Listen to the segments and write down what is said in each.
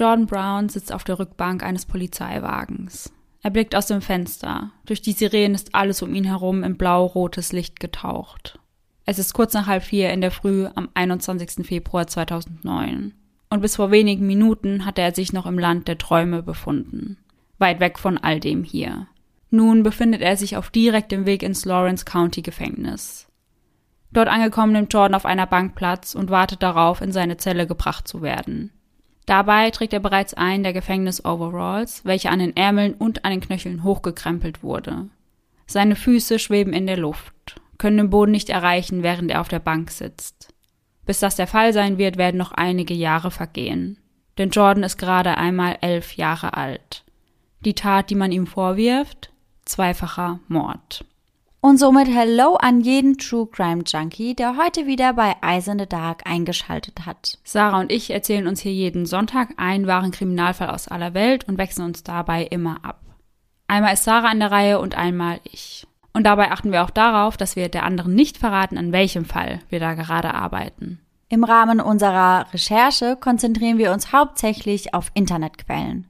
Jordan Brown sitzt auf der Rückbank eines Polizeiwagens. Er blickt aus dem Fenster. Durch die Sirenen ist alles um ihn herum in blau-rotes Licht getaucht. Es ist kurz nach halb vier in der Früh am 21. Februar 2009. Und bis vor wenigen Minuten hatte er sich noch im Land der Träume befunden. Weit weg von all dem hier. Nun befindet er sich auf direktem Weg ins Lawrence County Gefängnis. Dort angekommen nimmt Jordan auf einer Bank Platz und wartet darauf, in seine Zelle gebracht zu werden. Dabei trägt er bereits einen der Gefängnis-Overalls, welcher an den Ärmeln und an den Knöcheln hochgekrempelt wurde. Seine Füße schweben in der Luft, können den Boden nicht erreichen, während er auf der Bank sitzt. Bis das der Fall sein wird, werden noch einige Jahre vergehen. Denn Jordan ist gerade einmal elf Jahre alt. Die Tat, die man ihm vorwirft? Zweifacher Mord. Und somit Hello an jeden True Crime Junkie, der heute wieder bei Eyes in the Dark eingeschaltet hat. Sarah und ich erzählen uns hier jeden Sonntag einen wahren Kriminalfall aus aller Welt und wechseln uns dabei immer ab. Einmal ist Sarah an der Reihe und einmal ich. Und dabei achten wir auch darauf, dass wir der anderen nicht verraten, an welchem Fall wir da gerade arbeiten. Im Rahmen unserer Recherche konzentrieren wir uns hauptsächlich auf Internetquellen.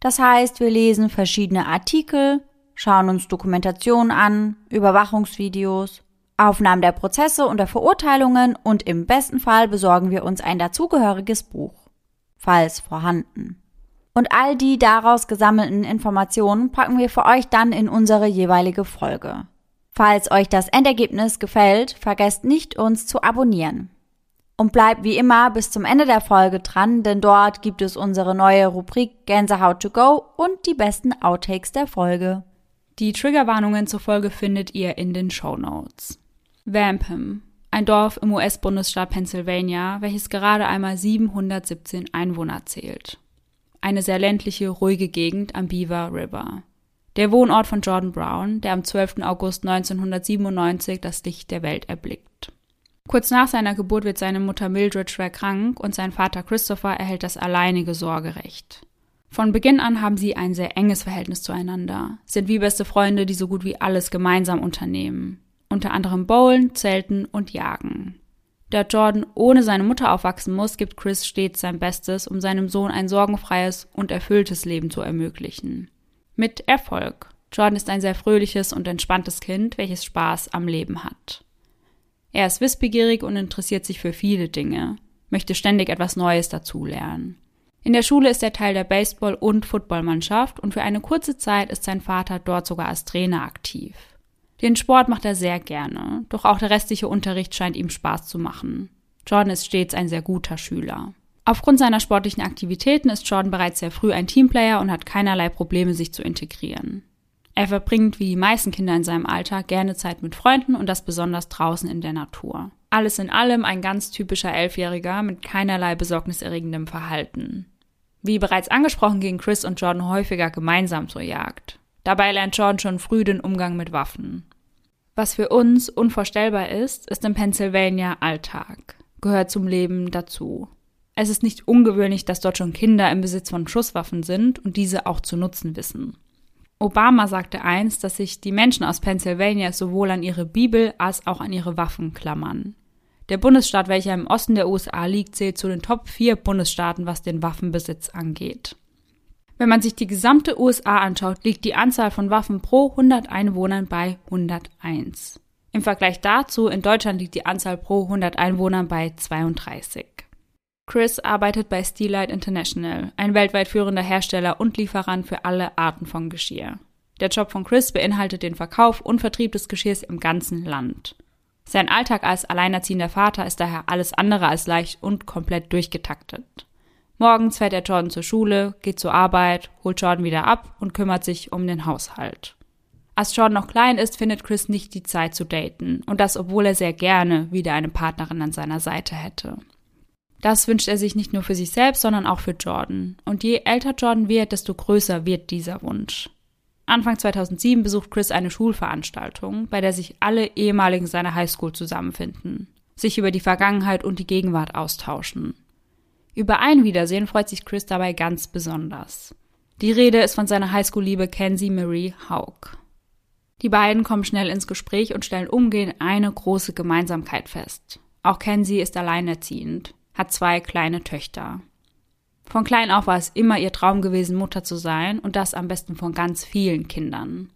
Das heißt, wir lesen verschiedene Artikel, schauen uns Dokumentationen an, Überwachungsvideos, Aufnahmen der Prozesse und der Verurteilungen und im besten Fall besorgen wir uns ein dazugehöriges Buch, falls vorhanden. Und all die daraus gesammelten Informationen packen wir für euch dann in unsere jeweilige Folge. Falls euch das Endergebnis gefällt, vergesst nicht, uns zu abonnieren. Und bleibt wie immer bis zum Ende der Folge dran, denn dort gibt es unsere neue Rubrik Gänsehaut to go und die besten Outtakes der Folge. Die Triggerwarnungen zur Folge findet ihr in den Show Notes. Wampum, ein Dorf im US-Bundesstaat Pennsylvania, welches gerade einmal 717 Einwohner zählt. Eine sehr ländliche, ruhige Gegend am Beaver River. Der Wohnort von Jordan Brown, der am 12. August 1997 das Licht der Welt erblickt. Kurz nach seiner Geburt wird seine Mutter Mildred schwer krank und sein Vater Christopher erhält das alleinige Sorgerecht. Von Beginn an haben sie ein sehr enges Verhältnis zueinander, sind wie beste Freunde, die so gut wie alles gemeinsam unternehmen. Unter anderem Bowlen, Zelten und Jagen. Da Jordan ohne seine Mutter aufwachsen muss, gibt Chris stets sein Bestes, um seinem Sohn ein sorgenfreies und erfülltes Leben zu ermöglichen. Mit Erfolg. Jordan ist ein sehr fröhliches und entspanntes Kind, welches Spaß am Leben hat. Er ist wissbegierig und interessiert sich für viele Dinge, möchte ständig etwas Neues dazulernen. In der Schule ist er Teil der Baseball- und Footballmannschaft und für eine kurze Zeit ist sein Vater dort sogar als Trainer aktiv. Den Sport macht er sehr gerne, doch auch der restliche Unterricht scheint ihm Spaß zu machen. Jordan ist stets ein sehr guter Schüler. Aufgrund seiner sportlichen Aktivitäten ist Jordan bereits sehr früh ein Teamplayer und hat keinerlei Probleme, sich zu integrieren. Er verbringt wie die meisten Kinder in seinem Alter gerne Zeit mit Freunden und das besonders draußen in der Natur. Alles in allem ein ganz typischer Elfjähriger mit keinerlei besorgniserregendem Verhalten. Wie bereits angesprochen, gehen Chris und Jordan häufiger gemeinsam zur Jagd. Dabei lernt Jordan schon früh den Umgang mit Waffen. Was für uns unvorstellbar ist, ist in Pennsylvania Alltag, gehört zum Leben dazu. Es ist nicht ungewöhnlich, dass dort schon Kinder im Besitz von Schusswaffen sind und diese auch zu nutzen wissen. Obama sagte einst, dass sich die Menschen aus Pennsylvania sowohl an ihre Bibel als auch an ihre Waffen klammern. Der Bundesstaat, welcher im Osten der USA liegt, zählt zu den Top 4 Bundesstaaten, was den Waffenbesitz angeht. Wenn man sich die gesamte USA anschaut, liegt die Anzahl von Waffen pro 100 Einwohnern bei 101. Im Vergleich dazu in Deutschland liegt die Anzahl pro 100 Einwohnern bei 32. Chris arbeitet bei Steelite International, ein weltweit führender Hersteller und Lieferant für alle Arten von Geschirr. Der Job von Chris beinhaltet den Verkauf und Vertrieb des Geschirrs im ganzen Land. Sein Alltag als alleinerziehender Vater ist daher alles andere als leicht und komplett durchgetaktet. Morgens fährt er Jordan zur Schule, geht zur Arbeit, holt Jordan wieder ab und kümmert sich um den Haushalt. Als Jordan noch klein ist, findet Chris nicht die Zeit zu daten und das, obwohl er sehr gerne wieder eine Partnerin an seiner Seite hätte. Das wünscht er sich nicht nur für sich selbst, sondern auch für Jordan. Und je älter Jordan wird, desto größer wird dieser Wunsch. Anfang 2007 besucht Chris eine Schulveranstaltung, bei der sich alle ehemaligen seiner Highschool zusammenfinden, sich über die Vergangenheit und die Gegenwart austauschen. Über ein Wiedersehen freut sich Chris dabei ganz besonders. Die Rede ist von seiner Highschool-Liebe Kenzie Marie Haug. Die beiden kommen schnell ins Gespräch und stellen umgehend eine große Gemeinsamkeit fest. Auch Kenzie ist alleinerziehend, hat zwei kleine Töchter. Von klein auf war es immer ihr Traum gewesen, Mutter zu sein und das am besten von ganz vielen Kindern.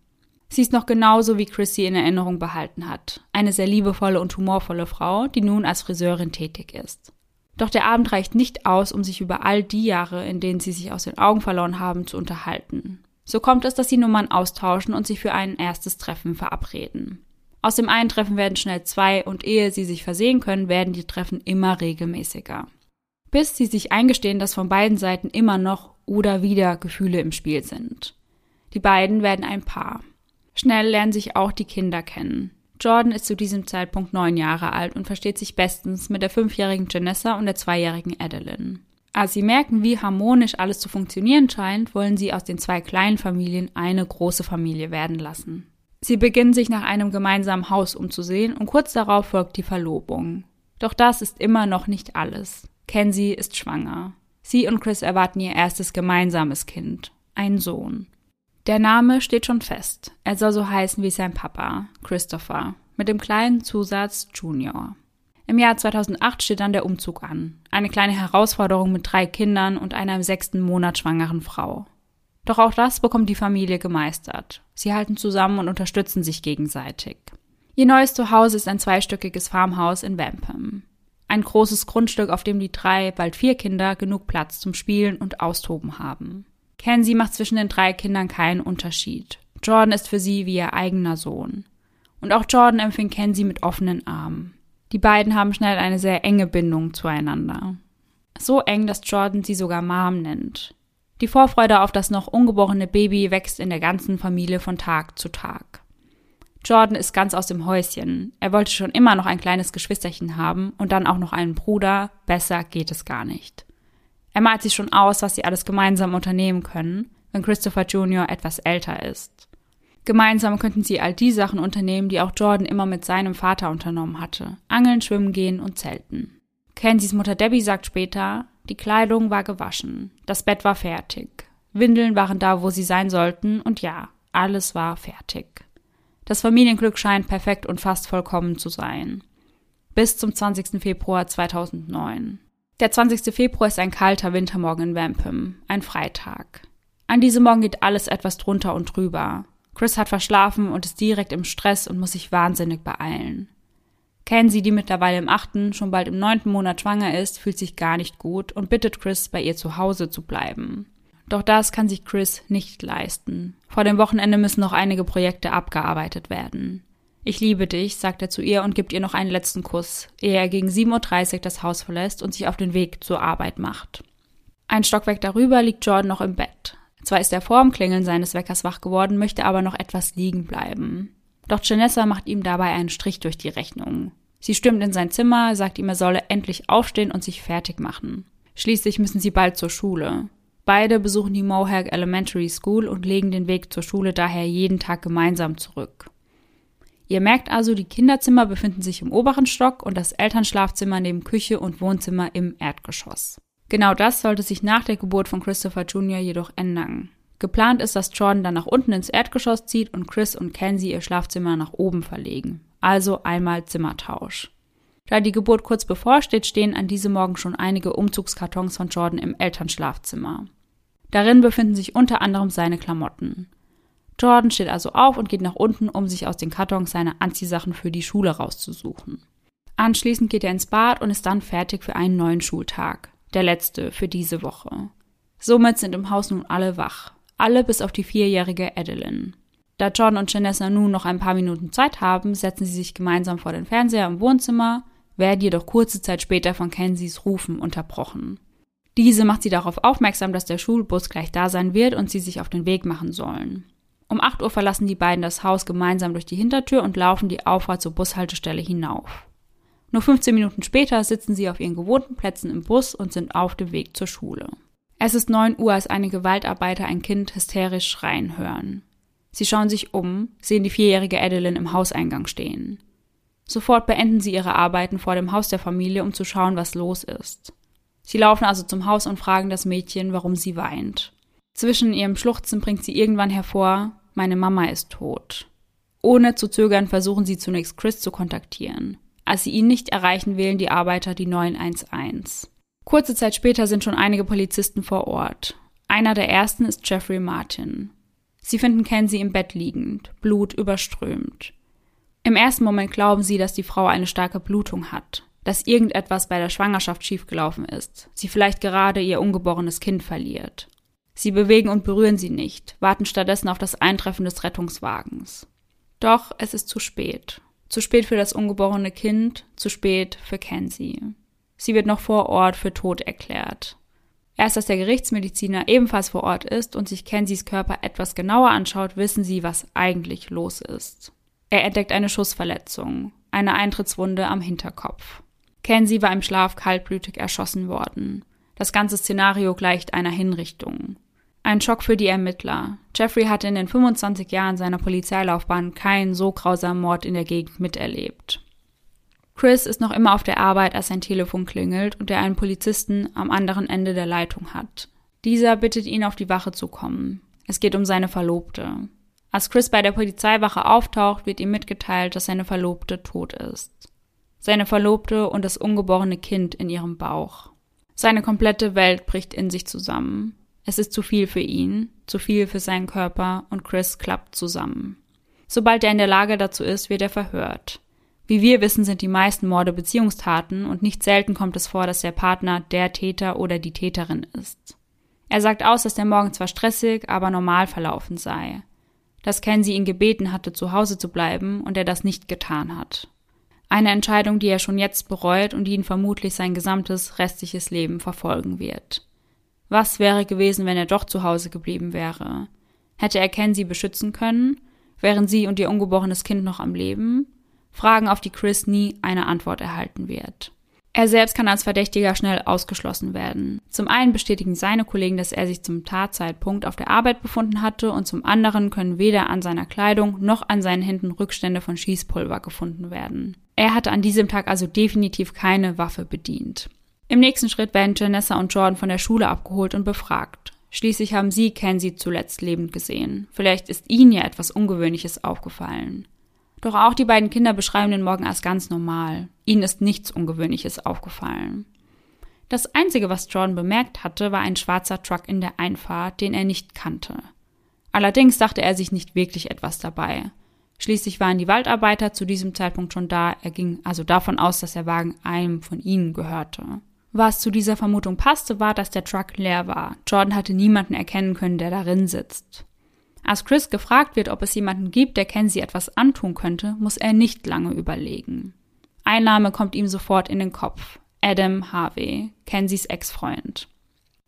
Sie ist noch genauso, wie Chris sie in Erinnerung behalten hat. Eine sehr liebevolle und humorvolle Frau, die nun als Friseurin tätig ist. Doch der Abend reicht nicht aus, um sich über all die Jahre, in denen sie sich aus den Augen verloren haben, zu unterhalten. So kommt es, dass die Nummern austauschen und sich für ein erstes Treffen verabreden. Aus dem einen Treffen werden schnell zwei und ehe sie sich versehen können, werden die Treffen immer regelmäßiger. Bis sie sich eingestehen, dass von beiden Seiten immer noch oder wieder Gefühle im Spiel sind. Die beiden werden ein Paar. Schnell lernen sich auch die Kinder kennen. Jordan ist zu diesem Zeitpunkt neun Jahre alt und versteht sich bestens mit der fünfjährigen Janessa und der zweijährigen Adeline. Als sie merken, wie harmonisch alles zu funktionieren scheint, wollen sie aus den zwei kleinen Familien eine große Familie werden lassen. Sie beginnen sich nach einem gemeinsamen Haus umzusehen und kurz darauf folgt die Verlobung. Doch das ist immer noch nicht alles. Kenzie ist schwanger. Sie und Chris erwarten ihr erstes gemeinsames Kind, einen Sohn. Der Name steht schon fest. Er soll so heißen wie sein Papa, Christopher, mit dem kleinen Zusatz Junior. Im Jahr 2008 steht dann der Umzug an. Eine kleine Herausforderung mit drei Kindern und einer im sechsten Monat schwangeren Frau. Doch auch das bekommt die Familie gemeistert. Sie halten zusammen und unterstützen sich gegenseitig. Ihr neues Zuhause ist ein zweistöckiges Farmhaus in Wampum. Ein großes Grundstück, auf dem die drei, bald vier Kinder genug Platz zum Spielen und Austoben haben. Kenzie macht zwischen den drei Kindern keinen Unterschied. Jordan ist für sie wie ihr eigener Sohn. Und auch Jordan empfing Kenzie mit offenen Armen. Die beiden haben schnell eine sehr enge Bindung zueinander. So eng, dass Jordan sie sogar Mom nennt. Die Vorfreude auf das noch ungeborene Baby wächst in der ganzen Familie von Tag zu Tag. Jordan ist ganz aus dem Häuschen. Er wollte schon immer noch ein kleines Geschwisterchen haben und dann auch noch einen Bruder. Besser geht es gar nicht. Er malt sich schon aus, was sie alles gemeinsam unternehmen können, wenn Christopher Jr. etwas älter ist. Gemeinsam könnten sie all die Sachen unternehmen, die auch Jordan immer mit seinem Vater unternommen hatte. Angeln, schwimmen gehen und zelten. Kensies Mutter Debbie sagt später, die Kleidung war gewaschen, das Bett war fertig, Windeln waren da, wo sie sein sollten, und ja, alles war fertig. Das Familienglück scheint perfekt und fast vollkommen zu sein. Bis zum 20. Februar 2009. Der 20. Februar ist ein kalter Wintermorgen in Wampum, ein Freitag. An diesem Morgen geht alles etwas drunter und drüber. Chris hat verschlafen und ist direkt im Stress und muss sich wahnsinnig beeilen. Kenzie, die mittlerweile im achten, schon bald im neunten Monat schwanger ist, fühlt sich gar nicht gut und bittet Chris, bei ihr zu Hause zu bleiben. Doch das kann sich Chris nicht leisten. Vor dem Wochenende müssen noch einige Projekte abgearbeitet werden. Ich liebe dich, sagt er zu ihr und gibt ihr noch einen letzten Kuss, ehe er gegen 7.30 Uhr das Haus verlässt und sich auf den Weg zur Arbeit macht. Ein Stockwerk darüber liegt Jordan noch im Bett. Zwar ist er vor dem Klingeln seines Weckers wach geworden, möchte aber noch etwas liegen bleiben. Doch Janessa macht ihm dabei einen Strich durch die Rechnung. Sie stürmt in sein Zimmer, sagt ihm, er solle endlich aufstehen und sich fertig machen. Schließlich müssen sie bald zur Schule. Beide besuchen die Mohawk Elementary School und legen den Weg zur Schule daher jeden Tag gemeinsam zurück. Ihr merkt also, die Kinderzimmer befinden sich im oberen Stock und das Elternschlafzimmer neben Küche und Wohnzimmer im Erdgeschoss. Genau das sollte sich nach der Geburt von Christopher Jr. jedoch ändern. Geplant ist, dass Jordan dann nach unten ins Erdgeschoss zieht und Chris und Kenzie ihr Schlafzimmer nach oben verlegen. Also einmal Zimmertausch. Da die Geburt kurz bevorsteht, stehen an diesem Morgen schon einige Umzugskartons von Jordan im Elternschlafzimmer. Darin befinden sich unter anderem seine Klamotten. Jordan steht also auf und geht nach unten, um sich aus den Kartons seine Anziehsachen für die Schule rauszusuchen. Anschließend geht er ins Bad und ist dann fertig für einen neuen Schultag, der letzte für diese Woche. Somit sind im Haus nun alle wach, alle bis auf die vierjährige Adeline. Da Jordan und Janessa nun noch ein paar Minuten Zeit haben, setzen sie sich gemeinsam vor den Fernseher im Wohnzimmer, werden jedoch kurze Zeit später von Kensies Rufen unterbrochen. Diese macht sie darauf aufmerksam, dass der Schulbus gleich da sein wird und sie sich auf den Weg machen sollen. Um 8 Uhr verlassen die beiden das Haus gemeinsam durch die Hintertür und laufen die Auffahrt zur Bushaltestelle hinauf. Nur 15 Minuten später sitzen sie auf ihren gewohnten Plätzen im Bus und sind auf dem Weg zur Schule. Es ist 9 Uhr, als einige Gewaltarbeiter ein Kind hysterisch schreien hören. Sie schauen sich um, sehen die vierjährige Adeline im Hauseingang stehen. Sofort beenden sie ihre Arbeiten vor dem Haus der Familie, um zu schauen, was los ist. Sie laufen also zum Haus und fragen das Mädchen, warum sie weint. Zwischen ihrem Schluchzen bringt sie irgendwann hervor, meine Mama ist tot. Ohne zu zögern versuchen sie zunächst Chris zu kontaktieren. Als sie ihn nicht erreichen, wählen die Arbeiter die 911. Kurze Zeit später sind schon einige Polizisten vor Ort. Einer der ersten ist Jeffrey Martin. Sie finden Kenzie im Bett liegend, Blut überströmt. Im ersten Moment glauben sie, dass die Frau eine starke Blutung hat, dass irgendetwas bei der Schwangerschaft schiefgelaufen ist, sie vielleicht gerade ihr ungeborenes Kind verliert. Sie bewegen und berühren sie nicht, warten stattdessen auf das Eintreffen des Rettungswagens. Doch es ist zu spät. Zu spät für das ungeborene Kind, zu spät für Kenzie. Sie wird noch vor Ort für tot erklärt. Erst als der Gerichtsmediziner ebenfalls vor Ort ist und sich Kenzies Körper etwas genauer anschaut, wissen sie, was eigentlich los ist. Er entdeckt eine Schussverletzung, eine Eintrittswunde am Hinterkopf. Kenzie war im Schlaf kaltblütig erschossen worden. Das ganze Szenario gleicht einer Hinrichtung. Ein Schock für die Ermittler. Jeffrey hatte in den 25 Jahren seiner Polizeilaufbahn keinen so grausamen Mord in der Gegend miterlebt. Chris ist noch immer auf der Arbeit, als sein Telefon klingelt und er einen Polizisten am anderen Ende der Leitung hat. Dieser bittet ihn, auf die Wache zu kommen. Es geht um seine Verlobte. Als Chris bei der Polizeiwache auftaucht, wird ihm mitgeteilt, dass seine Verlobte tot ist. Seine Verlobte und das ungeborene Kind in ihrem Bauch. Seine komplette Welt bricht in sich zusammen. Es ist zu viel für ihn, zu viel für seinen Körper und Chris klappt zusammen. Sobald er in der Lage dazu ist, wird er verhört. Wie wir wissen, sind die meisten Morde Beziehungstaten und nicht selten kommt es vor, dass der Partner der Täter oder die Täterin ist. Er sagt aus, dass der Morgen zwar stressig, aber normal verlaufen sei dass Kenzie ihn gebeten hatte, zu Hause zu bleiben und er das nicht getan hat. Eine Entscheidung, die er schon jetzt bereut und die ihn vermutlich sein gesamtes restliches Leben verfolgen wird. Was wäre gewesen, wenn er doch zu Hause geblieben wäre? Hätte er Kenzie beschützen können? Wären sie und ihr ungeborenes Kind noch am Leben? Fragen, auf die Chris nie eine Antwort erhalten wird. Er selbst kann als Verdächtiger schnell ausgeschlossen werden. Zum einen bestätigen seine Kollegen, dass er sich zum Tatzeitpunkt auf der Arbeit befunden hatte und zum anderen können weder an seiner Kleidung noch an seinen Händen Rückstände von Schießpulver gefunden werden. Er hatte an diesem Tag also definitiv keine Waffe bedient. Im nächsten Schritt werden Janessa und Jordan von der Schule abgeholt und befragt. Schließlich haben sie Kenzie zuletzt lebend gesehen. Vielleicht ist ihnen ja etwas Ungewöhnliches aufgefallen. Doch auch die beiden Kinder beschreiben den Morgen als ganz normal. Ihnen ist nichts Ungewöhnliches aufgefallen. Das Einzige, was Jordan bemerkt hatte, war ein schwarzer Truck in der Einfahrt, den er nicht kannte. Allerdings dachte er sich nicht wirklich etwas dabei. Schließlich waren die Waldarbeiter zu diesem Zeitpunkt schon da, er ging also davon aus, dass der Wagen einem von ihnen gehörte. Was zu dieser Vermutung passte, war, dass der Truck leer war. Jordan hatte niemanden erkennen können, der darin sitzt. Als Chris gefragt wird, ob es jemanden gibt, der Kenzie etwas antun könnte, muss er nicht lange überlegen. Ein Name kommt ihm sofort in den Kopf. Adam Harvey, Kenzies Ex-Freund.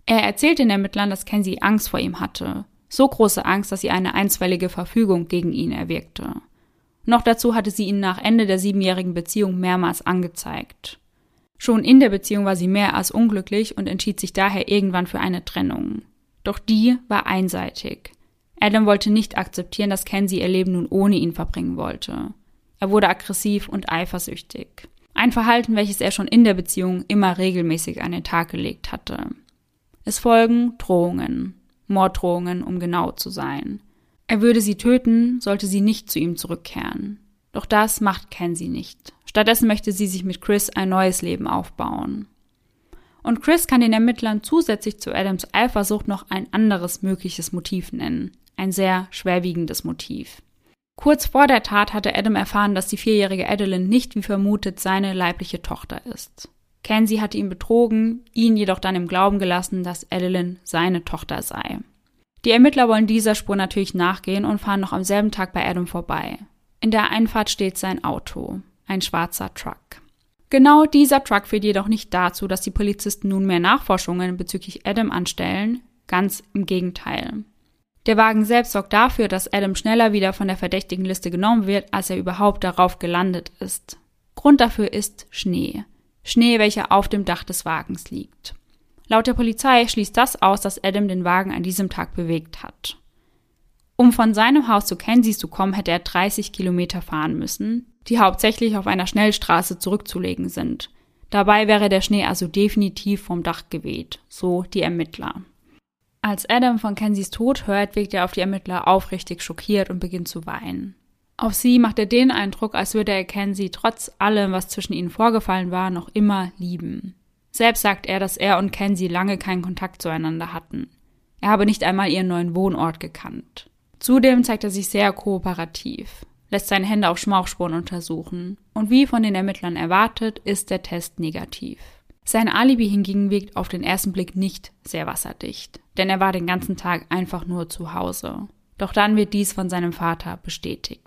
Er erzählt den Ermittlern, dass Kenzie Angst vor ihm hatte. So große Angst, dass sie eine einstweilige Verfügung gegen ihn erwirkte. Noch dazu hatte sie ihn nach Ende der siebenjährigen Beziehung mehrmals angezeigt. Schon in der Beziehung war sie mehr als unglücklich und entschied sich daher irgendwann für eine Trennung. Doch die war einseitig. Adam wollte nicht akzeptieren, dass Kenzie ihr Leben nun ohne ihn verbringen wollte. Er wurde aggressiv und eifersüchtig. Ein Verhalten, welches er schon in der Beziehung immer regelmäßig an den Tag gelegt hatte. Es folgen Drohungen, Morddrohungen, um genau zu sein. Er würde sie töten, sollte sie nicht zu ihm zurückkehren. Doch das macht Kenzie nicht. Stattdessen möchte sie sich mit Chris ein neues Leben aufbauen. Und Chris kann den Ermittlern zusätzlich zu Adams Eifersucht noch ein anderes mögliches Motiv nennen ein sehr schwerwiegendes Motiv. Kurz vor der Tat hatte Adam erfahren, dass die vierjährige Adeline nicht wie vermutet seine leibliche Tochter ist. Kenzie hatte ihn betrogen, ihn jedoch dann im Glauben gelassen, dass Adeline seine Tochter sei. Die Ermittler wollen dieser Spur natürlich nachgehen und fahren noch am selben Tag bei Adam vorbei. In der Einfahrt steht sein Auto, ein schwarzer Truck. Genau dieser Truck führt jedoch nicht dazu, dass die Polizisten nunmehr Nachforschungen bezüglich Adam anstellen, ganz im Gegenteil. Der Wagen selbst sorgt dafür, dass Adam schneller wieder von der verdächtigen Liste genommen wird, als er überhaupt darauf gelandet ist. Grund dafür ist Schnee. Schnee, welcher auf dem Dach des Wagens liegt. Laut der Polizei schließt das aus, dass Adam den Wagen an diesem Tag bewegt hat. Um von seinem Haus zu Kensies zu kommen, hätte er 30 Kilometer fahren müssen, die hauptsächlich auf einer Schnellstraße zurückzulegen sind. Dabei wäre der Schnee also definitiv vom Dach geweht, so die Ermittler. Als Adam von Kensies Tod hört, wirkt er auf die Ermittler aufrichtig schockiert und beginnt zu weinen. Auf sie macht er den Eindruck, als würde er Kenzie trotz allem, was zwischen ihnen vorgefallen war, noch immer lieben. Selbst sagt er, dass er und Kenzie lange keinen Kontakt zueinander hatten. Er habe nicht einmal ihren neuen Wohnort gekannt. Zudem zeigt er sich sehr kooperativ, lässt seine Hände auf Schmauchspuren untersuchen und wie von den Ermittlern erwartet, ist der Test negativ. Sein Alibi hingegen wirkt auf den ersten Blick nicht sehr wasserdicht, denn er war den ganzen Tag einfach nur zu Hause. Doch dann wird dies von seinem Vater bestätigt.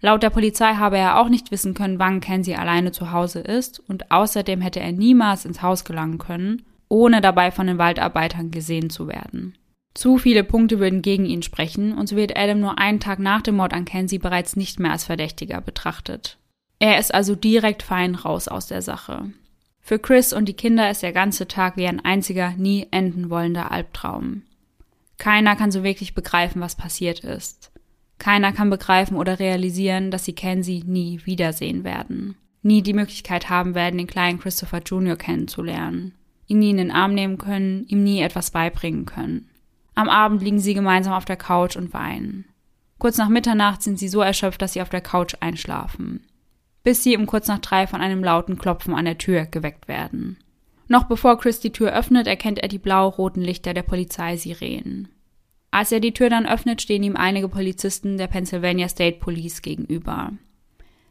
Laut der Polizei habe er auch nicht wissen können, wann Kenzie alleine zu Hause ist und außerdem hätte er niemals ins Haus gelangen können, ohne dabei von den Waldarbeitern gesehen zu werden. Zu viele Punkte würden gegen ihn sprechen und so wird Adam nur einen Tag nach dem Mord an Kenzie bereits nicht mehr als Verdächtiger betrachtet. Er ist also direkt fein raus aus der Sache. Für Chris und die Kinder ist der ganze Tag wie ein einziger, nie enden wollender Albtraum. Keiner kann so wirklich begreifen, was passiert ist. Keiner kann begreifen oder realisieren, dass sie Kenzie nie wiedersehen werden. Nie die Möglichkeit haben werden, den kleinen Christopher Jr. kennenzulernen. Ihn nie in den Arm nehmen können, ihm nie etwas beibringen können. Am Abend liegen sie gemeinsam auf der Couch und weinen. Kurz nach Mitternacht sind sie so erschöpft, dass sie auf der Couch einschlafen. Bis sie um kurz nach drei von einem lauten Klopfen an der Tür geweckt werden. Noch bevor Chris die Tür öffnet, erkennt er die blau-roten Lichter der Polizeisirenen. Als er die Tür dann öffnet, stehen ihm einige Polizisten der Pennsylvania State Police gegenüber.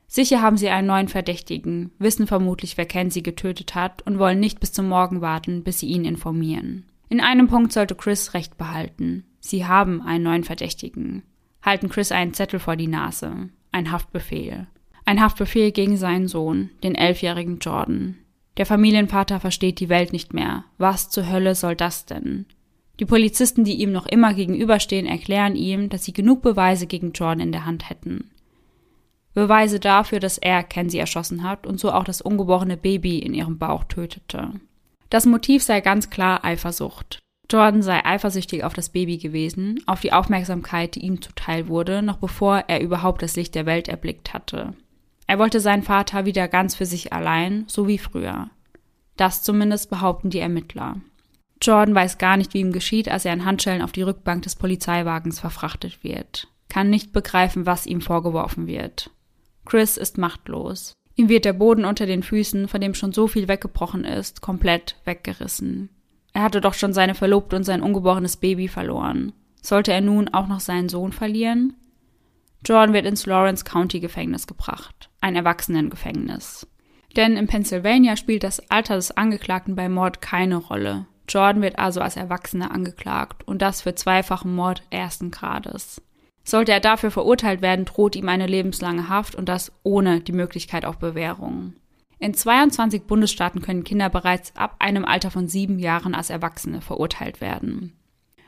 Sicher haben sie einen neuen Verdächtigen, wissen vermutlich, wer Kenzie getötet hat und wollen nicht bis zum Morgen warten, bis sie ihn informieren. In einem Punkt sollte Chris recht behalten. Sie haben einen neuen Verdächtigen. Halten Chris einen Zettel vor die Nase. Ein Haftbefehl. Ein Haftbefehl gegen seinen Sohn, den elfjährigen Jordan. Der Familienvater versteht die Welt nicht mehr. Was zur Hölle soll das denn? Die Polizisten, die ihm noch immer gegenüberstehen, erklären ihm, dass sie genug Beweise gegen Jordan in der Hand hätten. Beweise dafür, dass er Kenzie erschossen hat und so auch das ungeborene Baby in ihrem Bauch tötete. Das Motiv sei ganz klar Eifersucht. Jordan sei eifersüchtig auf das Baby gewesen, auf die Aufmerksamkeit, die ihm zuteil wurde, noch bevor er überhaupt das Licht der Welt erblickt hatte. Er wollte seinen Vater wieder ganz für sich allein, so wie früher. Das zumindest behaupten die Ermittler. Jordan weiß gar nicht, wie ihm geschieht, als er in Handschellen auf die Rückbank des Polizeiwagens verfrachtet wird. Kann nicht begreifen, was ihm vorgeworfen wird. Chris ist machtlos. Ihm wird der Boden unter den Füßen, von dem schon so viel weggebrochen ist, komplett weggerissen. Er hatte doch schon seine Verlobte und sein ungeborenes Baby verloren. Sollte er nun auch noch seinen Sohn verlieren? Jordan wird ins Lawrence County Gefängnis gebracht, ein Erwachsenengefängnis. Denn in Pennsylvania spielt das Alter des Angeklagten bei Mord keine Rolle. Jordan wird also als Erwachsener angeklagt und das für zweifachen Mord ersten Grades. Sollte er dafür verurteilt werden, droht ihm eine lebenslange Haft und das ohne die Möglichkeit auf Bewährung. In 22 Bundesstaaten können Kinder bereits ab einem Alter von sieben Jahren als Erwachsene verurteilt werden.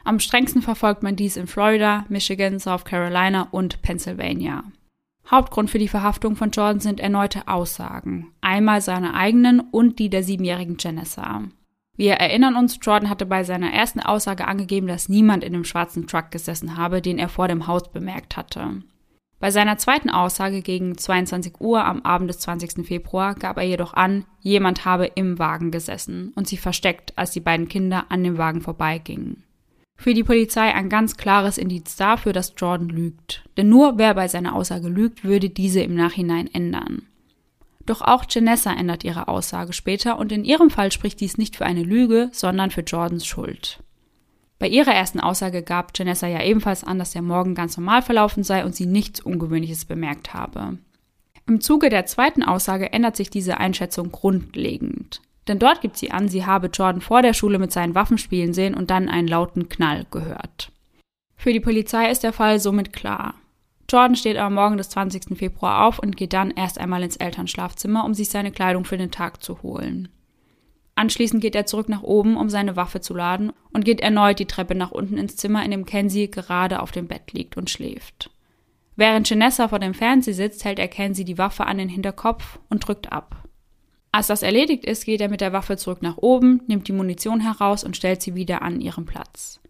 Am strengsten verfolgt man dies in Florida, Michigan, South Carolina und Pennsylvania. Hauptgrund für die Verhaftung von Jordan sind erneute Aussagen, einmal seine eigenen und die der siebenjährigen Janessa. Wir erinnern uns, Jordan hatte bei seiner ersten Aussage angegeben, dass niemand in dem schwarzen Truck gesessen habe, den er vor dem Haus bemerkt hatte. Bei seiner zweiten Aussage gegen 22 Uhr am Abend des 20. Februar gab er jedoch an, jemand habe im Wagen gesessen und sich versteckt, als die beiden Kinder an dem Wagen vorbeigingen. Für die Polizei ein ganz klares Indiz dafür, dass Jordan lügt. Denn nur wer bei seiner Aussage lügt, würde diese im Nachhinein ändern. Doch auch Janessa ändert ihre Aussage später und in ihrem Fall spricht dies nicht für eine Lüge, sondern für Jordans Schuld. Bei ihrer ersten Aussage gab Janessa ja ebenfalls an, dass der Morgen ganz normal verlaufen sei und sie nichts Ungewöhnliches bemerkt habe. Im Zuge der zweiten Aussage ändert sich diese Einschätzung grundlegend. Denn dort gibt sie an, sie habe Jordan vor der Schule mit seinen Waffen spielen sehen und dann einen lauten Knall gehört. Für die Polizei ist der Fall somit klar. Jordan steht am Morgen des 20. Februar auf und geht dann erst einmal ins Elternschlafzimmer, um sich seine Kleidung für den Tag zu holen. Anschließend geht er zurück nach oben, um seine Waffe zu laden und geht erneut die Treppe nach unten ins Zimmer, in dem Kenzie gerade auf dem Bett liegt und schläft. Während Janessa vor dem Fernseher sitzt, hält er Kenzie die Waffe an den Hinterkopf und drückt ab. Als das erledigt ist, geht er mit der Waffe zurück nach oben, nimmt die Munition heraus und stellt sie wieder an ihren Platz.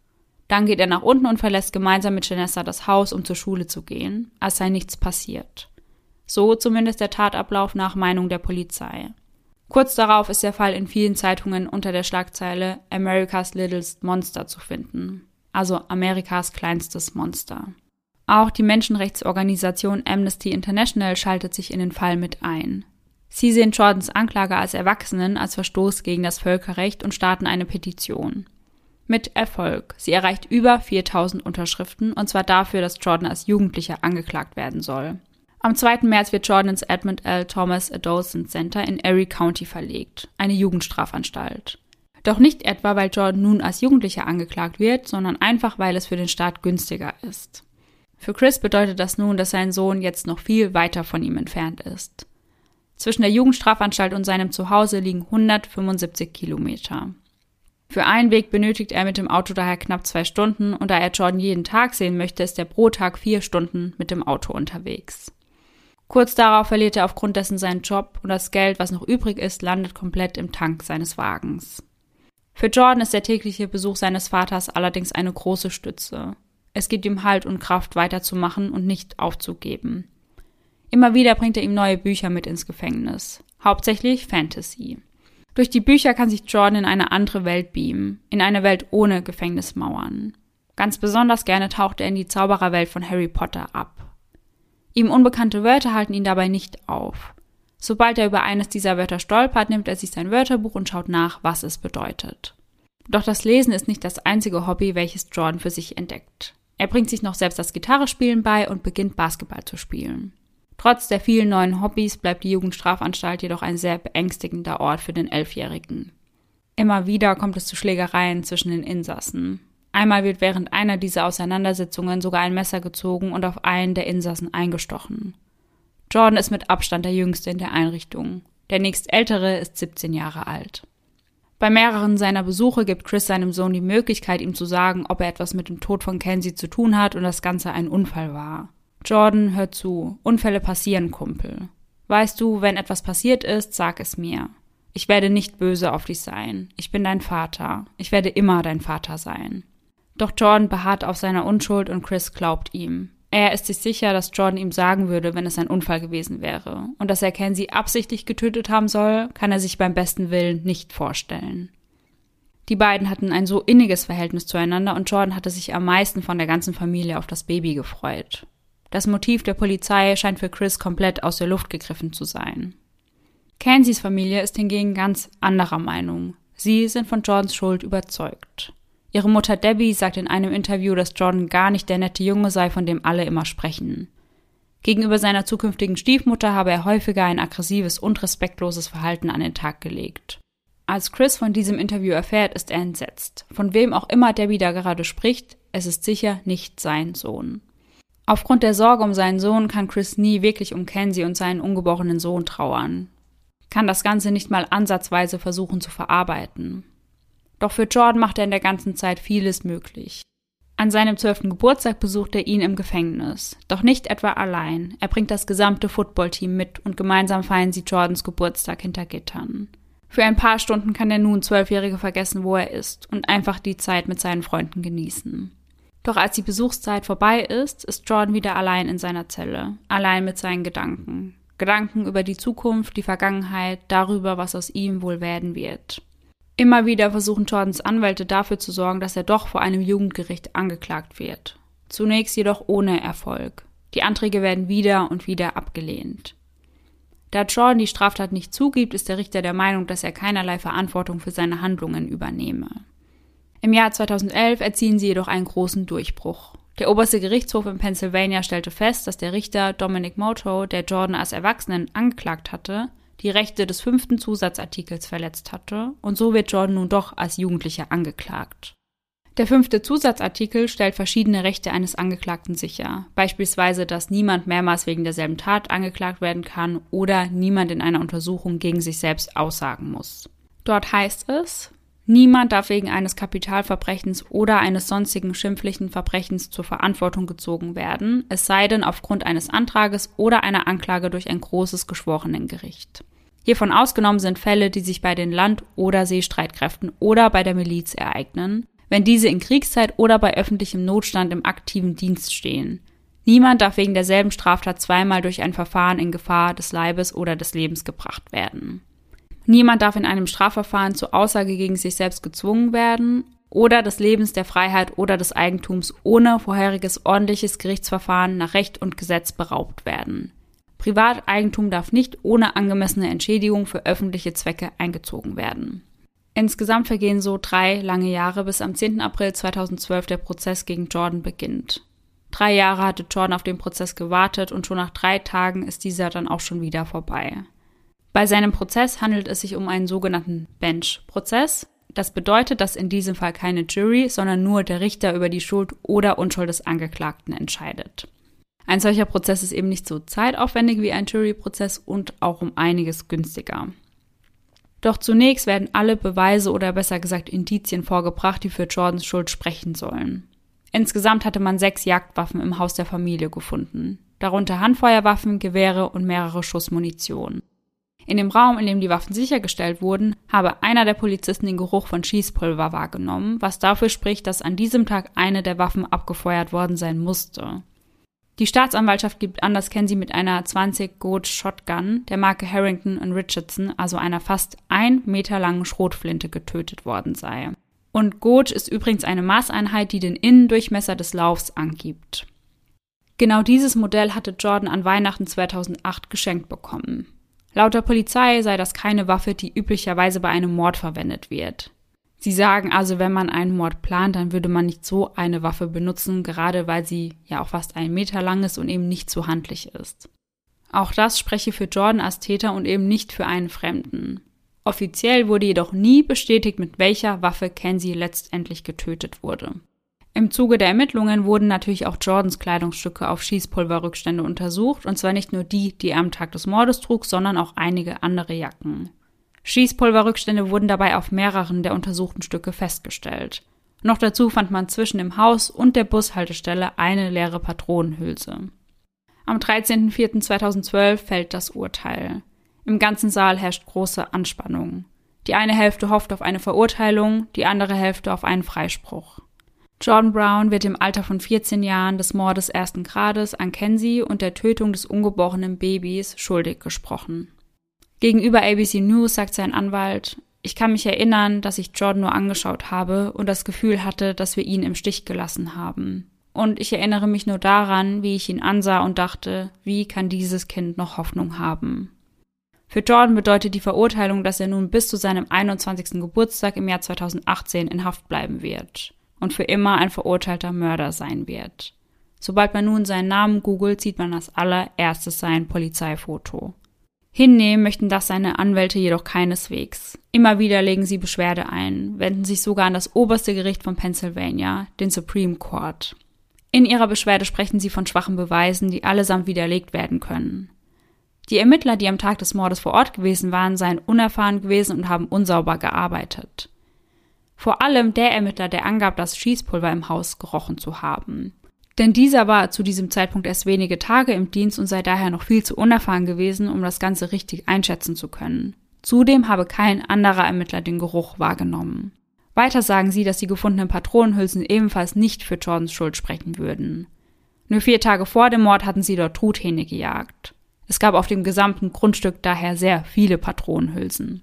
Dann geht er nach unten und verlässt gemeinsam mit Janessa das Haus, um zur Schule zu gehen, als sei nichts passiert. So zumindest der Tatablauf nach Meinung der Polizei. Kurz darauf ist der Fall in vielen Zeitungen unter der Schlagzeile America's Littlest Monster zu finden, also Amerikas kleinstes Monster. Auch die Menschenrechtsorganisation Amnesty International schaltet sich in den Fall mit ein. Sie sehen Jordans Anklage als Erwachsenen als Verstoß gegen das Völkerrecht und starten eine Petition. Mit Erfolg. Sie erreicht über 4000 Unterschriften und zwar dafür, dass Jordan als Jugendlicher angeklagt werden soll. Am 2. März wird Jordan ins Edmund L. Thomas Adolescent Center in Erie County verlegt, eine Jugendstrafanstalt. Doch nicht etwa, weil Jordan nun als Jugendlicher angeklagt wird, sondern einfach, weil es für den Staat günstiger ist. Für Chris bedeutet das nun, dass sein Sohn jetzt noch viel weiter von ihm entfernt ist. Zwischen der Jugendstrafanstalt und seinem Zuhause liegen 175 Kilometer. Für einen Weg benötigt er mit dem Auto daher knapp zwei Stunden und da er Jordan jeden Tag sehen möchte, ist er pro Tag vier Stunden mit dem Auto unterwegs. Kurz darauf verliert er aufgrund dessen seinen Job und das Geld, was noch übrig ist, landet komplett im Tank seines Wagens. Für Jordan ist der tägliche Besuch seines Vaters allerdings eine große Stütze. Es gibt ihm Halt und Kraft, weiterzumachen und nicht aufzugeben. Immer wieder bringt er ihm neue Bücher mit ins Gefängnis, hauptsächlich Fantasy. Durch die Bücher kann sich Jordan in eine andere Welt beamen, in eine Welt ohne Gefängnismauern. Ganz besonders gerne taucht er in die Zaubererwelt von Harry Potter ab. Ihm unbekannte Wörter halten ihn dabei nicht auf. Sobald er über eines dieser Wörter stolpert, nimmt er sich sein Wörterbuch und schaut nach, was es bedeutet. Doch das Lesen ist nicht das einzige Hobby, welches Jordan für sich entdeckt. Er bringt sich noch selbst das Gitarrespielen bei und beginnt Basketball zu spielen. Trotz der vielen neuen Hobbys bleibt die Jugendstrafanstalt jedoch ein sehr beängstigender Ort für den Elfjährigen. Immer wieder kommt es zu Schlägereien zwischen den Insassen. Einmal wird während einer dieser Auseinandersetzungen sogar ein Messer gezogen und auf einen der Insassen eingestochen. Jordan ist mit Abstand der jüngste in der Einrichtung. Der nächstältere ist 17 Jahre alt. Bei mehreren seiner Besuche gibt Chris seinem Sohn die Möglichkeit, ihm zu sagen, ob er etwas mit dem Tod von Kenzie zu tun hat und das Ganze ein Unfall war. Jordan, hör zu. Unfälle passieren, Kumpel. Weißt du, wenn etwas passiert ist, sag es mir. Ich werde nicht böse auf dich sein. Ich bin dein Vater. Ich werde immer dein Vater sein. Doch Jordan beharrt auf seiner Unschuld und Chris glaubt ihm. Er ist sich sicher, dass Jordan ihm sagen würde, wenn es ein Unfall gewesen wäre. Und dass er Kenzie absichtlich getötet haben soll, kann er sich beim besten Willen nicht vorstellen. Die beiden hatten ein so inniges Verhältnis zueinander und Jordan hatte sich am meisten von der ganzen Familie auf das Baby gefreut. Das Motiv der Polizei scheint für Chris komplett aus der Luft gegriffen zu sein. Kenzies Familie ist hingegen ganz anderer Meinung. Sie sind von Jordans Schuld überzeugt. Ihre Mutter Debbie sagt in einem Interview, dass Jordan gar nicht der nette Junge sei, von dem alle immer sprechen. Gegenüber seiner zukünftigen Stiefmutter habe er häufiger ein aggressives und respektloses Verhalten an den Tag gelegt. Als Chris von diesem Interview erfährt, ist er entsetzt. Von wem auch immer Debbie da gerade spricht, es ist sicher nicht sein Sohn. Aufgrund der Sorge um seinen Sohn kann Chris nie wirklich um Kenzie und seinen ungeborenen Sohn trauern, kann das Ganze nicht mal ansatzweise versuchen zu verarbeiten. Doch für Jordan macht er in der ganzen Zeit vieles möglich. An seinem zwölften Geburtstag besucht er ihn im Gefängnis. Doch nicht etwa allein. Er bringt das gesamte Footballteam mit und gemeinsam feiern sie Jordans Geburtstag hinter Gittern. Für ein paar Stunden kann der nun Zwölfjährige vergessen, wo er ist und einfach die Zeit mit seinen Freunden genießen. Doch als die Besuchszeit vorbei ist, ist Jordan wieder allein in seiner Zelle, allein mit seinen Gedanken. Gedanken über die Zukunft, die Vergangenheit, darüber, was aus ihm wohl werden wird. Immer wieder versuchen Jordans Anwälte dafür zu sorgen, dass er doch vor einem Jugendgericht angeklagt wird. Zunächst jedoch ohne Erfolg. Die Anträge werden wieder und wieder abgelehnt. Da Jordan die Straftat nicht zugibt, ist der Richter der Meinung, dass er keinerlei Verantwortung für seine Handlungen übernehme. Im Jahr 2011 erzielen sie jedoch einen großen Durchbruch. Der oberste Gerichtshof in Pennsylvania stellte fest, dass der Richter Dominic Moto, der Jordan als Erwachsenen angeklagt hatte, die Rechte des fünften Zusatzartikels verletzt hatte, und so wird Jordan nun doch als Jugendlicher angeklagt. Der fünfte Zusatzartikel stellt verschiedene Rechte eines Angeklagten sicher, beispielsweise, dass niemand mehrmals wegen derselben Tat angeklagt werden kann oder niemand in einer Untersuchung gegen sich selbst aussagen muss. Dort heißt es, Niemand darf wegen eines Kapitalverbrechens oder eines sonstigen schimpflichen Verbrechens zur Verantwortung gezogen werden, es sei denn aufgrund eines Antrages oder einer Anklage durch ein großes Geschworenengericht. Hiervon ausgenommen sind Fälle, die sich bei den Land- oder Seestreitkräften oder bei der Miliz ereignen, wenn diese in Kriegszeit oder bei öffentlichem Notstand im aktiven Dienst stehen. Niemand darf wegen derselben Straftat zweimal durch ein Verfahren in Gefahr des Leibes oder des Lebens gebracht werden. Niemand darf in einem Strafverfahren zur Aussage gegen sich selbst gezwungen werden oder des Lebens, der Freiheit oder des Eigentums ohne vorheriges ordentliches Gerichtsverfahren nach Recht und Gesetz beraubt werden. Privateigentum darf nicht ohne angemessene Entschädigung für öffentliche Zwecke eingezogen werden. Insgesamt vergehen so drei lange Jahre, bis am 10. April 2012 der Prozess gegen Jordan beginnt. Drei Jahre hatte Jordan auf den Prozess gewartet und schon nach drei Tagen ist dieser dann auch schon wieder vorbei. Bei seinem Prozess handelt es sich um einen sogenannten Bench-Prozess. Das bedeutet, dass in diesem Fall keine Jury, sondern nur der Richter über die Schuld oder Unschuld des Angeklagten entscheidet. Ein solcher Prozess ist eben nicht so zeitaufwendig wie ein Juryprozess und auch um einiges günstiger. Doch zunächst werden alle Beweise oder besser gesagt Indizien vorgebracht, die für Jordans Schuld sprechen sollen. Insgesamt hatte man sechs Jagdwaffen im Haus der Familie gefunden, darunter Handfeuerwaffen, Gewehre und mehrere Schuss Munition. In dem Raum, in dem die Waffen sichergestellt wurden, habe einer der Polizisten den Geruch von Schießpulver wahrgenommen, was dafür spricht, dass an diesem Tag eine der Waffen abgefeuert worden sein musste. Die Staatsanwaltschaft gibt an, dass Kenzie mit einer 20 Gauge Shotgun der Marke Harrington Richardson, also einer fast ein Meter langen Schrotflinte, getötet worden sei. Und Gauge ist übrigens eine Maßeinheit, die den Innendurchmesser des Laufs angibt. Genau dieses Modell hatte Jordan an Weihnachten 2008 geschenkt bekommen. Laut der Polizei sei das keine Waffe, die üblicherweise bei einem Mord verwendet wird. Sie sagen also, wenn man einen Mord plant, dann würde man nicht so eine Waffe benutzen, gerade weil sie ja auch fast einen Meter lang ist und eben nicht so handlich ist. Auch das spreche für Jordan als Täter und eben nicht für einen Fremden. Offiziell wurde jedoch nie bestätigt, mit welcher Waffe Kenzie letztendlich getötet wurde. Im Zuge der Ermittlungen wurden natürlich auch Jordans Kleidungsstücke auf Schießpulverrückstände untersucht, und zwar nicht nur die, die er am Tag des Mordes trug, sondern auch einige andere Jacken. Schießpulverrückstände wurden dabei auf mehreren der untersuchten Stücke festgestellt. Noch dazu fand man zwischen dem Haus und der Bushaltestelle eine leere Patronenhülse. Am 13.04.2012 fällt das Urteil. Im ganzen Saal herrscht große Anspannung. Die eine Hälfte hofft auf eine Verurteilung, die andere Hälfte auf einen Freispruch. Jordan Brown wird im Alter von 14 Jahren des Mordes ersten Grades an Kenzie und der Tötung des ungeborenen Babys schuldig gesprochen. Gegenüber ABC News sagt sein Anwalt, ich kann mich erinnern, dass ich Jordan nur angeschaut habe und das Gefühl hatte, dass wir ihn im Stich gelassen haben. Und ich erinnere mich nur daran, wie ich ihn ansah und dachte, wie kann dieses Kind noch Hoffnung haben? Für Jordan bedeutet die Verurteilung, dass er nun bis zu seinem 21. Geburtstag im Jahr 2018 in Haft bleiben wird und für immer ein verurteilter Mörder sein wird. Sobald man nun seinen Namen googelt, sieht man als allererstes sein Polizeifoto. Hinnehmen möchten das seine Anwälte jedoch keineswegs. Immer wieder legen sie Beschwerde ein, wenden sich sogar an das oberste Gericht von Pennsylvania, den Supreme Court. In ihrer Beschwerde sprechen sie von schwachen Beweisen, die allesamt widerlegt werden können. Die Ermittler, die am Tag des Mordes vor Ort gewesen waren, seien unerfahren gewesen und haben unsauber gearbeitet. Vor allem der Ermittler, der angab, das Schießpulver im Haus gerochen zu haben. Denn dieser war zu diesem Zeitpunkt erst wenige Tage im Dienst und sei daher noch viel zu unerfahren gewesen, um das Ganze richtig einschätzen zu können. Zudem habe kein anderer Ermittler den Geruch wahrgenommen. Weiter sagen sie, dass die gefundenen Patronenhülsen ebenfalls nicht für Jordans Schuld sprechen würden. Nur vier Tage vor dem Mord hatten sie dort Truthähne gejagt. Es gab auf dem gesamten Grundstück daher sehr viele Patronenhülsen.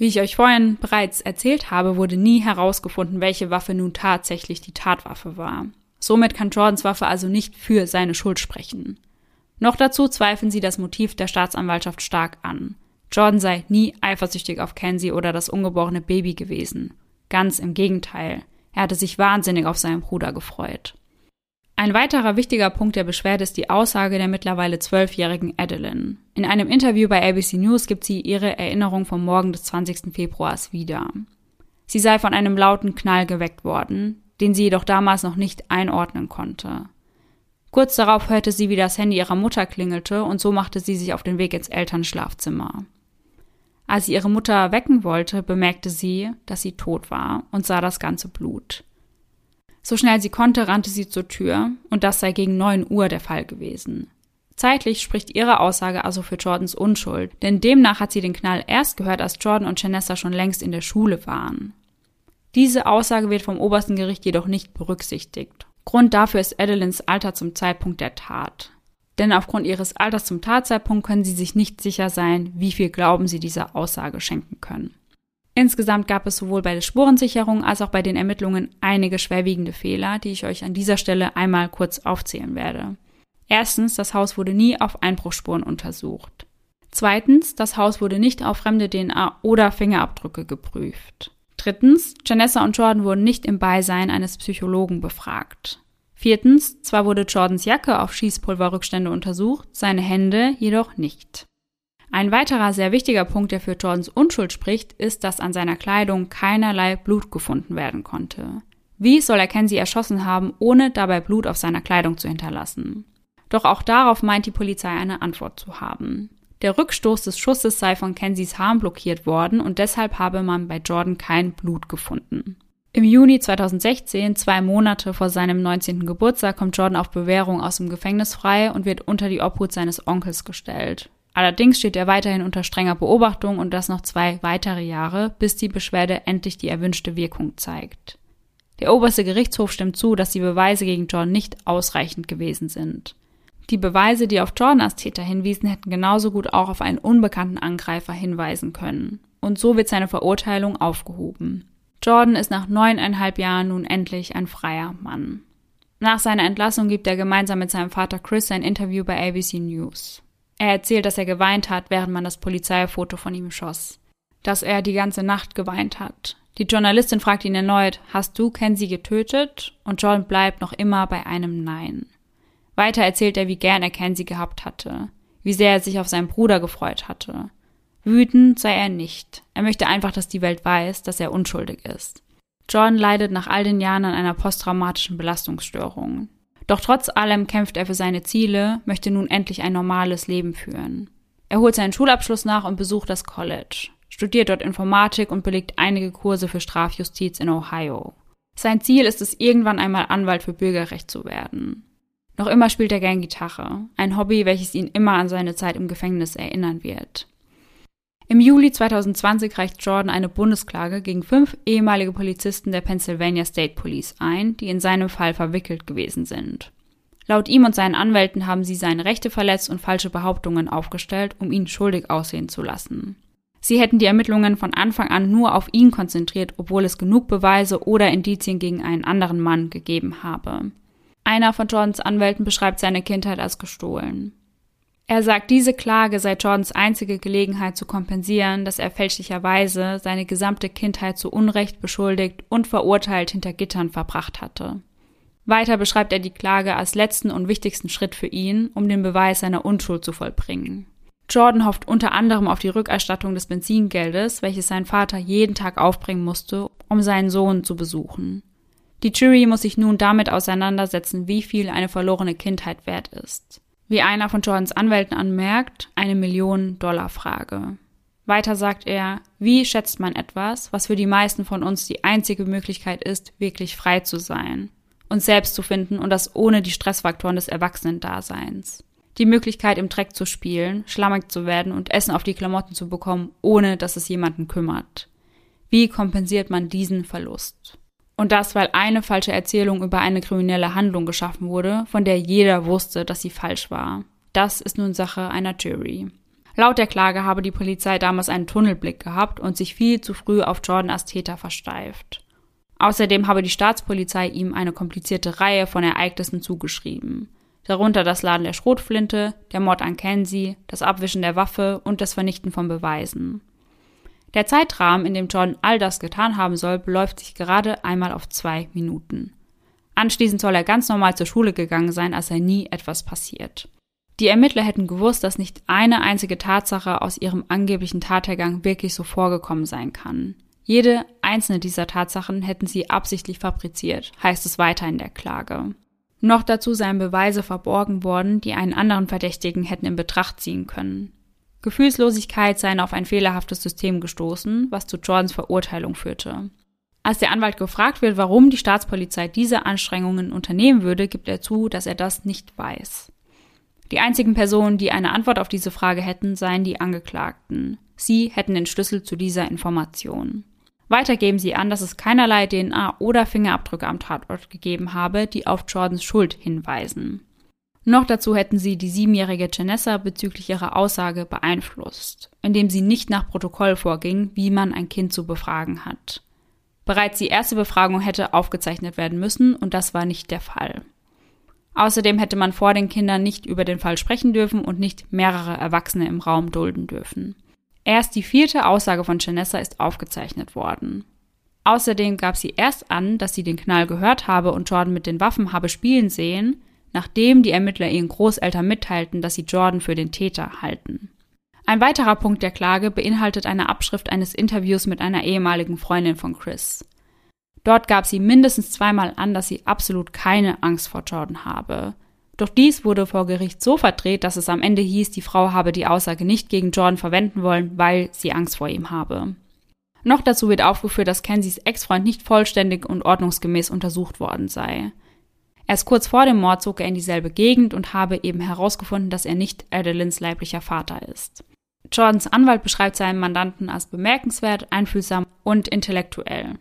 Wie ich euch vorhin bereits erzählt habe, wurde nie herausgefunden, welche Waffe nun tatsächlich die Tatwaffe war. Somit kann Jordans Waffe also nicht für seine Schuld sprechen. Noch dazu zweifeln sie das Motiv der Staatsanwaltschaft stark an. Jordan sei nie eifersüchtig auf Kenzie oder das ungeborene Baby gewesen. Ganz im Gegenteil. Er hatte sich wahnsinnig auf seinen Bruder gefreut. Ein weiterer wichtiger Punkt der Beschwerde ist die Aussage der mittlerweile zwölfjährigen Adeline. In einem Interview bei ABC News gibt sie ihre Erinnerung vom Morgen des 20. Februars wieder. Sie sei von einem lauten Knall geweckt worden, den sie jedoch damals noch nicht einordnen konnte. Kurz darauf hörte sie, wie das Handy ihrer Mutter klingelte, und so machte sie sich auf den Weg ins Elternschlafzimmer. Als sie ihre Mutter wecken wollte, bemerkte sie, dass sie tot war und sah das ganze Blut. So schnell sie konnte, rannte sie zur Tür, und das sei gegen neun Uhr der Fall gewesen. Zeitlich spricht ihre Aussage also für Jordans Unschuld, denn demnach hat sie den Knall erst gehört, als Jordan und Janessa schon längst in der Schule waren. Diese Aussage wird vom obersten Gericht jedoch nicht berücksichtigt. Grund dafür ist Adelines Alter zum Zeitpunkt der Tat. Denn aufgrund ihres Alters zum Tatzeitpunkt können sie sich nicht sicher sein, wie viel Glauben sie dieser Aussage schenken können. Insgesamt gab es sowohl bei der Spurensicherung als auch bei den Ermittlungen einige schwerwiegende Fehler, die ich euch an dieser Stelle einmal kurz aufzählen werde. Erstens, das Haus wurde nie auf Einbruchspuren untersucht. Zweitens, das Haus wurde nicht auf fremde DNA oder Fingerabdrücke geprüft. Drittens, Janessa und Jordan wurden nicht im Beisein eines Psychologen befragt. Viertens, zwar wurde Jordans Jacke auf Schießpulverrückstände untersucht, seine Hände jedoch nicht. Ein weiterer sehr wichtiger Punkt, der für Jordans Unschuld spricht, ist, dass an seiner Kleidung keinerlei Blut gefunden werden konnte. Wie soll er Kenzie erschossen haben, ohne dabei Blut auf seiner Kleidung zu hinterlassen? Doch auch darauf meint die Polizei eine Antwort zu haben. Der Rückstoß des Schusses sei von Kensies Harm blockiert worden und deshalb habe man bei Jordan kein Blut gefunden. Im Juni 2016, zwei Monate vor seinem 19. Geburtstag, kommt Jordan auf Bewährung aus dem Gefängnis frei und wird unter die Obhut seines Onkels gestellt. Allerdings steht er weiterhin unter strenger Beobachtung und das noch zwei weitere Jahre, bis die Beschwerde endlich die erwünschte Wirkung zeigt. Der oberste Gerichtshof stimmt zu, dass die Beweise gegen Jordan nicht ausreichend gewesen sind. Die Beweise, die auf Jordan als Täter hinwiesen, hätten genauso gut auch auf einen unbekannten Angreifer hinweisen können. Und so wird seine Verurteilung aufgehoben. Jordan ist nach neuneinhalb Jahren nun endlich ein freier Mann. Nach seiner Entlassung gibt er gemeinsam mit seinem Vater Chris ein Interview bei ABC News. Er erzählt, dass er geweint hat, während man das Polizeifoto von ihm schoss. Dass er die ganze Nacht geweint hat. Die Journalistin fragt ihn erneut, hast du Kenzie getötet? Und Jordan bleibt noch immer bei einem Nein. Weiter erzählt er, wie gern er Kenzie gehabt hatte, wie sehr er sich auf seinen Bruder gefreut hatte. Wütend sei er nicht. Er möchte einfach, dass die Welt weiß, dass er unschuldig ist. Jordan leidet nach all den Jahren an einer posttraumatischen Belastungsstörung. Doch trotz allem kämpft er für seine Ziele, möchte nun endlich ein normales Leben führen. Er holt seinen Schulabschluss nach und besucht das College, studiert dort Informatik und belegt einige Kurse für Strafjustiz in Ohio. Sein Ziel ist es, irgendwann einmal Anwalt für Bürgerrecht zu werden. Noch immer spielt er gern Gitarre, ein Hobby, welches ihn immer an seine Zeit im Gefängnis erinnern wird. Im Juli 2020 reicht Jordan eine Bundesklage gegen fünf ehemalige Polizisten der Pennsylvania State Police ein, die in seinem Fall verwickelt gewesen sind. Laut ihm und seinen Anwälten haben sie seine Rechte verletzt und falsche Behauptungen aufgestellt, um ihn schuldig aussehen zu lassen. Sie hätten die Ermittlungen von Anfang an nur auf ihn konzentriert, obwohl es genug Beweise oder Indizien gegen einen anderen Mann gegeben habe. Einer von Jordans Anwälten beschreibt seine Kindheit als gestohlen. Er sagt, diese Klage sei Jordans einzige Gelegenheit zu kompensieren, dass er fälschlicherweise seine gesamte Kindheit zu Unrecht beschuldigt und verurteilt hinter Gittern verbracht hatte. Weiter beschreibt er die Klage als letzten und wichtigsten Schritt für ihn, um den Beweis seiner Unschuld zu vollbringen. Jordan hofft unter anderem auf die Rückerstattung des Benzingeldes, welches sein Vater jeden Tag aufbringen musste, um seinen Sohn zu besuchen. Die Jury muss sich nun damit auseinandersetzen, wie viel eine verlorene Kindheit wert ist. Wie einer von Jordans Anwälten anmerkt, eine Million-Dollar-Frage. Weiter sagt er, wie schätzt man etwas, was für die meisten von uns die einzige Möglichkeit ist, wirklich frei zu sein, uns selbst zu finden und das ohne die Stressfaktoren des Erwachsenendaseins. Die Möglichkeit, im Dreck zu spielen, schlammig zu werden und Essen auf die Klamotten zu bekommen, ohne dass es jemanden kümmert. Wie kompensiert man diesen Verlust? Und das, weil eine falsche Erzählung über eine kriminelle Handlung geschaffen wurde, von der jeder wusste, dass sie falsch war. Das ist nun Sache einer Jury. Laut der Klage habe die Polizei damals einen Tunnelblick gehabt und sich viel zu früh auf Jordan als Täter versteift. Außerdem habe die Staatspolizei ihm eine komplizierte Reihe von Ereignissen zugeschrieben. Darunter das Laden der Schrotflinte, der Mord an Kenzie, das Abwischen der Waffe und das Vernichten von Beweisen. Der Zeitrahmen, in dem John all das getan haben soll, beläuft sich gerade einmal auf zwei Minuten. Anschließend soll er ganz normal zur Schule gegangen sein, als sei nie etwas passiert. Die Ermittler hätten gewusst, dass nicht eine einzige Tatsache aus ihrem angeblichen Tathergang wirklich so vorgekommen sein kann. Jede einzelne dieser Tatsachen hätten sie absichtlich fabriziert, heißt es weiter in der Klage. Noch dazu seien Beweise verborgen worden, die einen anderen Verdächtigen hätten in Betracht ziehen können. Gefühlslosigkeit seien auf ein fehlerhaftes System gestoßen, was zu Jordans Verurteilung führte. Als der Anwalt gefragt wird, warum die Staatspolizei diese Anstrengungen unternehmen würde, gibt er zu, dass er das nicht weiß. Die einzigen Personen, die eine Antwort auf diese Frage hätten, seien die Angeklagten. Sie hätten den Schlüssel zu dieser Information. Weiter geben sie an, dass es keinerlei DNA oder Fingerabdrücke am Tatort gegeben habe, die auf Jordans Schuld hinweisen. Noch dazu hätten sie die siebenjährige Janessa bezüglich ihrer Aussage beeinflusst, indem sie nicht nach Protokoll vorging, wie man ein Kind zu befragen hat. Bereits die erste Befragung hätte aufgezeichnet werden müssen und das war nicht der Fall. Außerdem hätte man vor den Kindern nicht über den Fall sprechen dürfen und nicht mehrere Erwachsene im Raum dulden dürfen. Erst die vierte Aussage von Janessa ist aufgezeichnet worden. Außerdem gab sie erst an, dass sie den Knall gehört habe und Jordan mit den Waffen habe spielen sehen, nachdem die Ermittler ihren Großeltern mitteilten, dass sie Jordan für den Täter halten. Ein weiterer Punkt der Klage beinhaltet eine Abschrift eines Interviews mit einer ehemaligen Freundin von Chris. Dort gab sie mindestens zweimal an, dass sie absolut keine Angst vor Jordan habe. Doch dies wurde vor Gericht so verdreht, dass es am Ende hieß, die Frau habe die Aussage nicht gegen Jordan verwenden wollen, weil sie Angst vor ihm habe. Noch dazu wird aufgeführt, dass Kensies Ex-Freund nicht vollständig und ordnungsgemäß untersucht worden sei. Erst kurz vor dem Mord zog er in dieselbe Gegend und habe eben herausgefunden, dass er nicht Adelyns leiblicher Vater ist. Jordans Anwalt beschreibt seinen Mandanten als bemerkenswert, einfühlsam und intellektuell.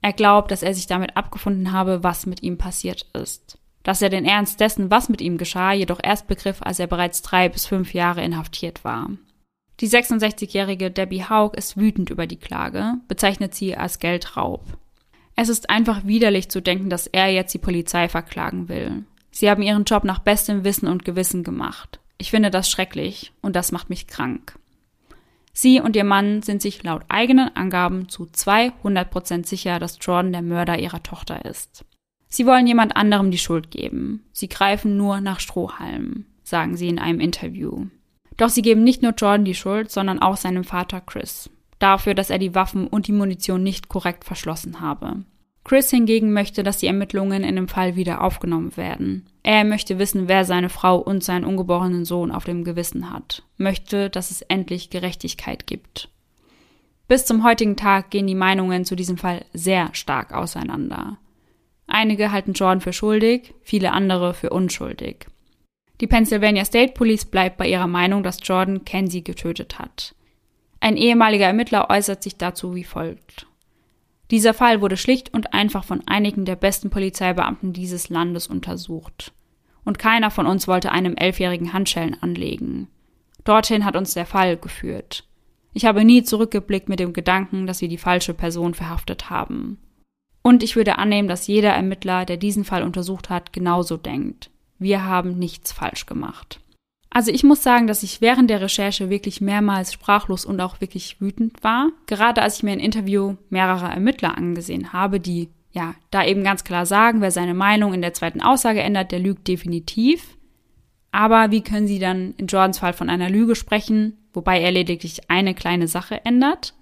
Er glaubt, dass er sich damit abgefunden habe, was mit ihm passiert ist. Dass er den Ernst dessen, was mit ihm geschah, jedoch erst begriff, als er bereits drei bis fünf Jahre inhaftiert war. Die 66-jährige Debbie Haug ist wütend über die Klage, bezeichnet sie als Geldraub. Es ist einfach widerlich zu denken, dass er jetzt die Polizei verklagen will. Sie haben ihren Job nach bestem Wissen und Gewissen gemacht. Ich finde das schrecklich und das macht mich krank. Sie und ihr Mann sind sich laut eigenen Angaben zu 200% sicher, dass Jordan der Mörder ihrer Tochter ist. Sie wollen jemand anderem die Schuld geben. Sie greifen nur nach Strohhalmen, sagen sie in einem Interview. Doch sie geben nicht nur Jordan die Schuld, sondern auch seinem Vater Chris. Dafür, dass er die Waffen und die Munition nicht korrekt verschlossen habe. Chris hingegen möchte, dass die Ermittlungen in dem Fall wieder aufgenommen werden. Er möchte wissen, wer seine Frau und seinen ungeborenen Sohn auf dem Gewissen hat. Möchte, dass es endlich Gerechtigkeit gibt. Bis zum heutigen Tag gehen die Meinungen zu diesem Fall sehr stark auseinander. Einige halten Jordan für schuldig, viele andere für unschuldig. Die Pennsylvania State Police bleibt bei ihrer Meinung, dass Jordan Kenzie getötet hat. Ein ehemaliger Ermittler äußert sich dazu wie folgt. Dieser Fall wurde schlicht und einfach von einigen der besten Polizeibeamten dieses Landes untersucht. Und keiner von uns wollte einem Elfjährigen Handschellen anlegen. Dorthin hat uns der Fall geführt. Ich habe nie zurückgeblickt mit dem Gedanken, dass wir die falsche Person verhaftet haben. Und ich würde annehmen, dass jeder Ermittler, der diesen Fall untersucht hat, genauso denkt. Wir haben nichts falsch gemacht. Also ich muss sagen, dass ich während der Recherche wirklich mehrmals sprachlos und auch wirklich wütend war. Gerade als ich mir ein Interview mehrerer Ermittler angesehen habe, die ja da eben ganz klar sagen, wer seine Meinung in der zweiten Aussage ändert, der lügt definitiv. Aber wie können sie dann in Jordans Fall von einer Lüge sprechen, wobei er lediglich eine kleine Sache ändert?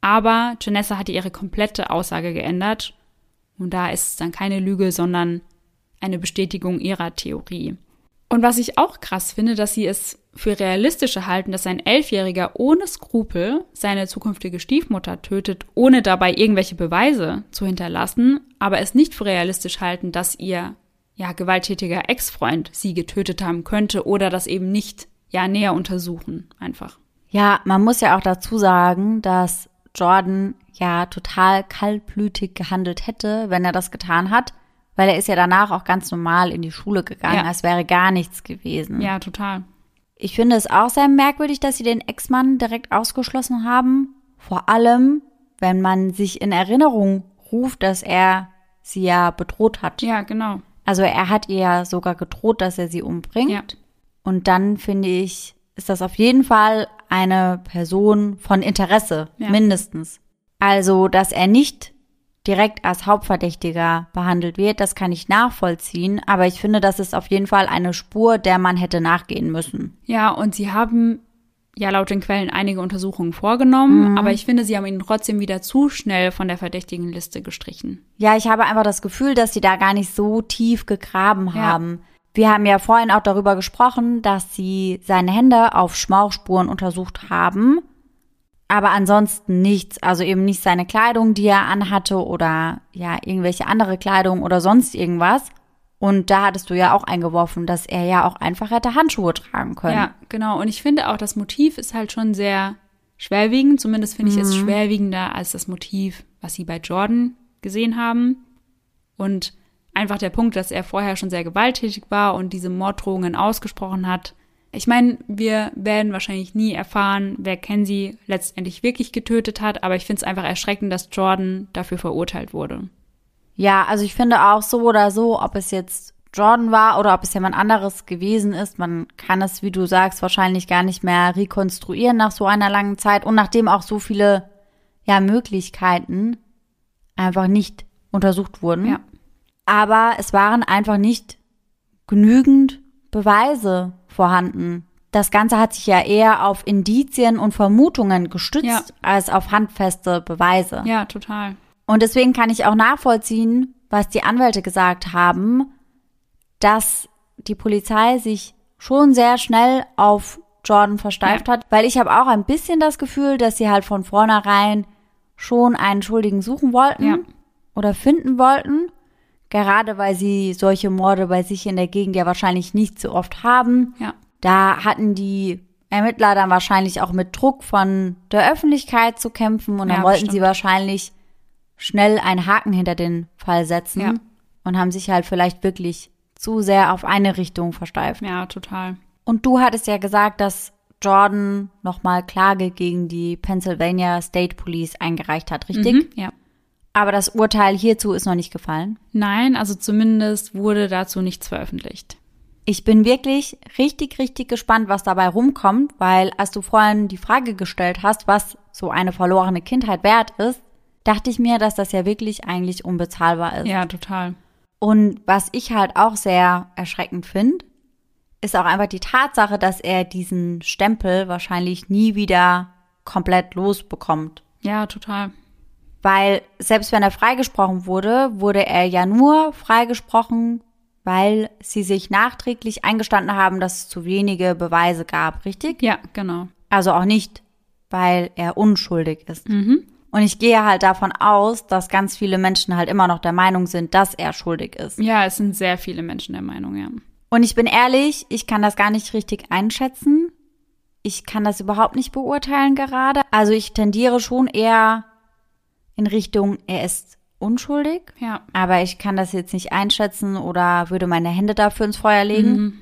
Aber Janessa hatte ihre komplette Aussage geändert und da ist es dann keine Lüge, sondern eine Bestätigung ihrer Theorie. Und was ich auch krass finde, dass sie es für realistischer halten, dass ein Elfjähriger ohne Skrupel seine zukünftige Stiefmutter tötet, ohne dabei irgendwelche Beweise zu hinterlassen, aber es nicht für realistisch halten, dass ihr ja gewalttätiger Ex-Freund sie getötet haben könnte oder das eben nicht ja näher untersuchen einfach. Ja, man muss ja auch dazu sagen, dass Jordan ja total kaltblütig gehandelt hätte, wenn er das getan hat weil er ist ja danach auch ganz normal in die Schule gegangen, ja. als wäre gar nichts gewesen. Ja, total. Ich finde es auch sehr merkwürdig, dass sie den Ex-Mann direkt ausgeschlossen haben. Vor allem, wenn man sich in Erinnerung ruft, dass er sie ja bedroht hat. Ja, genau. Also er hat ihr ja sogar gedroht, dass er sie umbringt. Ja. Und dann finde ich, ist das auf jeden Fall eine Person von Interesse, ja. mindestens. Also, dass er nicht direkt als Hauptverdächtiger behandelt wird, das kann ich nachvollziehen, aber ich finde, das ist auf jeden Fall eine Spur, der man hätte nachgehen müssen. Ja, und sie haben ja laut den Quellen einige Untersuchungen vorgenommen, mhm. aber ich finde, sie haben ihn trotzdem wieder zu schnell von der verdächtigen Liste gestrichen. Ja, ich habe einfach das Gefühl, dass sie da gar nicht so tief gegraben haben. Ja. Wir haben ja vorhin auch darüber gesprochen, dass sie seine Hände auf Schmauchspuren untersucht haben aber ansonsten nichts, also eben nicht seine Kleidung, die er anhatte oder ja, irgendwelche andere Kleidung oder sonst irgendwas. Und da hattest du ja auch eingeworfen, dass er ja auch einfach hätte Handschuhe tragen können. Ja, genau. Und ich finde auch, das Motiv ist halt schon sehr schwerwiegend. Zumindest finde ich mhm. es schwerwiegender als das Motiv, was sie bei Jordan gesehen haben. Und einfach der Punkt, dass er vorher schon sehr gewalttätig war und diese Morddrohungen ausgesprochen hat, ich meine, wir werden wahrscheinlich nie erfahren, wer Kenzie letztendlich wirklich getötet hat, aber ich finde es einfach erschreckend, dass Jordan dafür verurteilt wurde. Ja, also ich finde auch so oder so, ob es jetzt Jordan war oder ob es jemand anderes gewesen ist. Man kann es, wie du sagst, wahrscheinlich gar nicht mehr rekonstruieren nach so einer langen Zeit und nachdem auch so viele ja, Möglichkeiten einfach nicht untersucht wurden. Ja. Aber es waren einfach nicht genügend Beweise vorhanden. Das Ganze hat sich ja eher auf Indizien und Vermutungen gestützt Ja. als auf handfeste Beweise. Ja, total. Und deswegen kann ich auch nachvollziehen, was die Anwälte gesagt haben, dass die Polizei sich schon sehr schnell auf Jordan versteift hat, weil ich habe auch ein bisschen das Gefühl, dass sie halt von vornherein schon einen Schuldigen suchen wollten Ja. oder finden wollten, gerade weil sie solche Morde bei sich in der Gegend ja wahrscheinlich nicht so oft haben. Ja. Da hatten die Ermittler dann wahrscheinlich auch mit Druck von der Öffentlichkeit zu kämpfen und dann Ja, wollten sie bestimmt. wahrscheinlich schnell einen Haken hinter den Fall setzen Ja. und haben sich halt vielleicht wirklich zu sehr auf eine Richtung versteift. Ja, total. Und du hattest ja gesagt, dass Jordan nochmal Klage gegen die Pennsylvania State Police eingereicht hat, richtig? Mhm, ja. Aber das Urteil hierzu ist noch nicht gefallen. Nein, also zumindest wurde dazu nichts veröffentlicht. Ich bin wirklich richtig, richtig gespannt, was dabei rumkommt, weil als du vorhin die Frage gestellt hast, was so eine verlorene Kindheit wert ist, dachte ich mir, dass das ja wirklich eigentlich unbezahlbar ist. Ja, total. Und was ich halt auch sehr erschreckend finde, ist auch einfach die Tatsache, dass er diesen Stempel wahrscheinlich nie wieder komplett losbekommt. Ja, total. Weil selbst wenn er freigesprochen wurde, wurde er ja nur freigesprochen, weil sie sich nachträglich eingestanden haben, dass es zu wenige Beweise gab, richtig? Ja, genau. Also auch nicht, weil er unschuldig ist. Mhm. Und ich gehe halt davon aus, dass ganz viele Menschen halt immer noch der Meinung sind, dass er schuldig ist. Ja, es sind sehr viele Menschen der Meinung, ja. Und ich bin ehrlich, ich kann das gar nicht richtig einschätzen. Ich kann das überhaupt nicht beurteilen gerade. Also ich tendiere schon eher in Richtung, er ist unschuldig. Ja. Aber ich kann das jetzt nicht einschätzen oder würde meine Hände dafür ins Feuer legen. Mhm.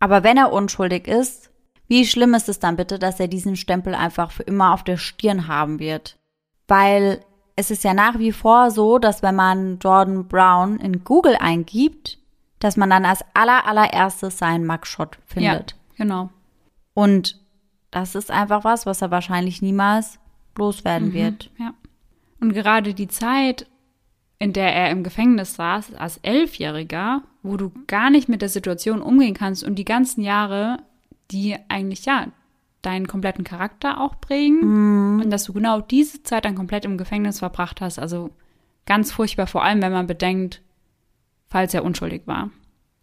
Aber wenn er unschuldig ist, wie schlimm ist es dann bitte, dass er diesen Stempel einfach für immer auf der Stirn haben wird? Weil es ist ja nach wie vor so, dass wenn man Jordan Brown in Google eingibt, dass man dann als aller allererstes seinen Mugshot findet. Ja, genau. Und das ist einfach was, was er wahrscheinlich niemals loswerden wird. Ja. Und gerade die Zeit, in der er im Gefängnis saß, als Elfjähriger, wo du gar nicht mit der Situation umgehen kannst und die ganzen Jahre, die eigentlich, ja, deinen kompletten Charakter auch prägen und dass du genau diese Zeit dann komplett im Gefängnis verbracht hast. Also ganz furchtbar, vor allem wenn man bedenkt, falls er unschuldig war.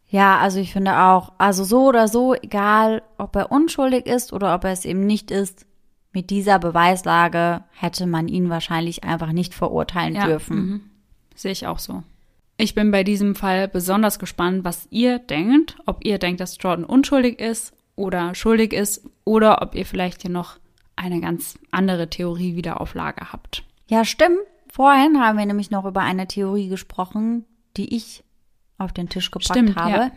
Ja, also ich finde auch, also so oder so, egal ob er unschuldig ist oder ob er es eben nicht ist, mit dieser Beweislage hätte man ihn wahrscheinlich einfach nicht verurteilen Ja, dürfen. mhm. Sehe ich auch so. Ich bin bei diesem Fall besonders gespannt, was ihr denkt. Ob ihr denkt, dass Jordan unschuldig ist oder schuldig ist oder ob ihr vielleicht hier noch eine ganz andere Theorie wieder auf Lager habt. Ja, stimmt. Vorhin haben wir nämlich noch über eine Theorie gesprochen, die ich auf den Tisch gepackt Stimmt, habe. ja.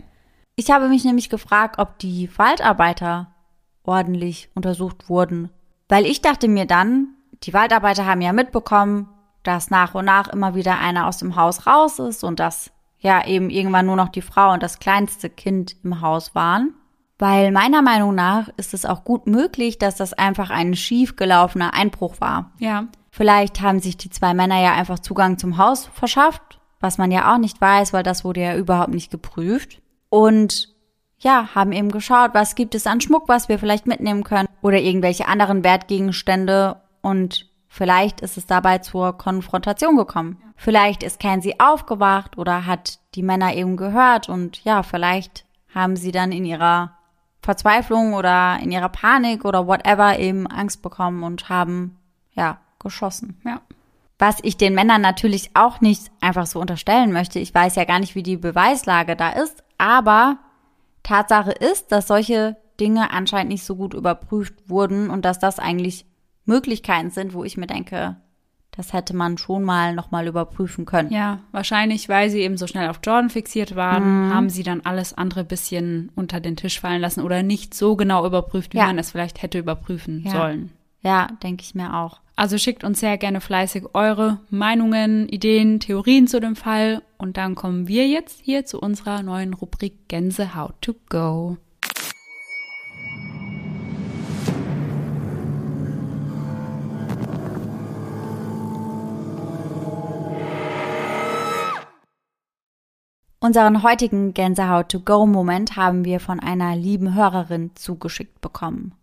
Ich habe mich nämlich gefragt, ob die Waldarbeiter ordentlich untersucht wurden. Weil ich dachte mir dann, die Waldarbeiter haben ja mitbekommen, dass nach und nach immer wieder einer aus dem Haus raus ist und dass ja eben irgendwann nur noch die Frau und das kleinste Kind im Haus waren. Weil meiner Meinung nach ist es auch gut möglich, dass das einfach ein schiefgelaufener Einbruch war. Ja, Vielleicht haben sich die zwei Männer ja einfach Zugang zum Haus verschafft, was man ja auch nicht weiß, weil das wurde ja überhaupt nicht geprüft. Und ja, haben eben geschaut, was gibt es an Schmuck, was wir vielleicht mitnehmen können oder irgendwelche anderen Wertgegenstände und vielleicht ist es dabei zur Konfrontation gekommen. Vielleicht ist Kenzie aufgewacht oder hat die Männer eben gehört und ja, vielleicht haben sie dann in ihrer Verzweiflung oder in ihrer Panik oder whatever eben Angst bekommen und haben ja geschossen. ja. Was ich den Männern natürlich auch nicht einfach so unterstellen möchte. Ich weiß ja gar nicht, wie die Beweislage da ist, aber Tatsache ist, dass solche Dinge anscheinend nicht so gut überprüft wurden und dass das eigentlich Möglichkeiten sind, wo ich mir denke, das hätte man schon mal nochmal überprüfen können. Ja, wahrscheinlich, weil sie eben so schnell auf Jordan fixiert waren, haben sie dann alles andere bisschen unter den Tisch fallen lassen oder nicht so genau überprüft, wie Ja. man es vielleicht hätte überprüfen Ja. sollen. Ja, denke ich mir auch. Also schickt uns sehr gerne fleißig eure Meinungen, Ideen, Theorien zu dem Fall. Und dann kommen wir jetzt hier zu unserer neuen Rubrik Gänsehaut to go. Unseren heutigen Gänsehaut-to-go-Moment haben wir von einer lieben Hörerin zugeschickt bekommen.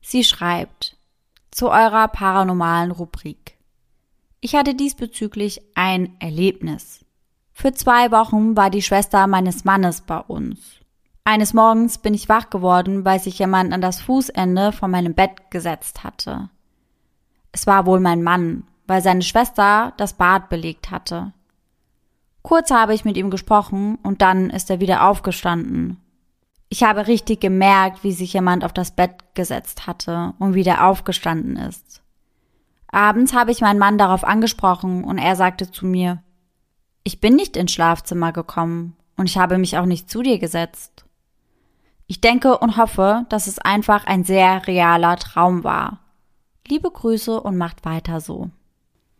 Sie schreibt zu eurer paranormalen Rubrik. Ich hatte diesbezüglich ein Erlebnis. Für zwei Wochen war die Schwester meines Mannes bei uns. Eines Morgens bin ich wach geworden, weil sich jemand an das Fußende von meinem Bett gesetzt hatte. Es war wohl mein Mann, weil seine Schwester das Bad belegt hatte. Kurz habe ich mit ihm gesprochen und dann ist er wieder aufgestanden. Ich habe richtig gemerkt, wie sich jemand auf das Bett gesetzt hatte und wieder aufgestanden ist. Abends habe ich meinen Mann darauf angesprochen und er sagte zu mir, ich bin nicht ins Schlafzimmer gekommen und ich habe mich auch nicht zu dir gesetzt. Ich denke und hoffe, dass es einfach ein sehr realer Traum war. Liebe Grüße und macht weiter so.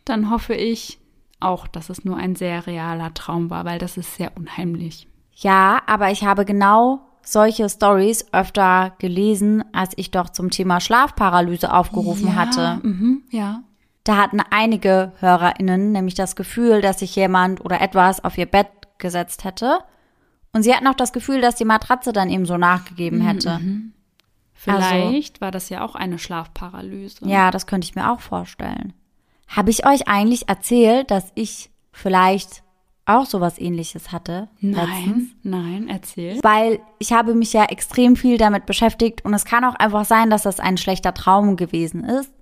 Dann hoffe ich, auch, dass es nur ein sehr realer Traum war, weil das ist sehr unheimlich. Ja, aber ich habe genau solche Stories öfter gelesen, als ich doch zum Thema Schlafparalyse aufgerufen ja, hatte. Mhm, ja. Da hatten einige HörerInnen nämlich das Gefühl, dass sich jemand oder etwas auf ihr Bett gesetzt hätte. Und sie hatten auch das Gefühl, dass die Matratze dann eben so nachgegeben Mhm, hätte. Vielleicht war das ja auch eine Schlafparalyse. Ja, das könnte ich mir auch vorstellen. Habe ich euch eigentlich erzählt, dass ich vielleicht auch sowas ähnliches hatte? letztens? Nein, nein, erzähl. Weil ich habe mich ja extrem viel damit beschäftigt und es kann auch einfach sein, dass das ein schlechter Traum gewesen ist.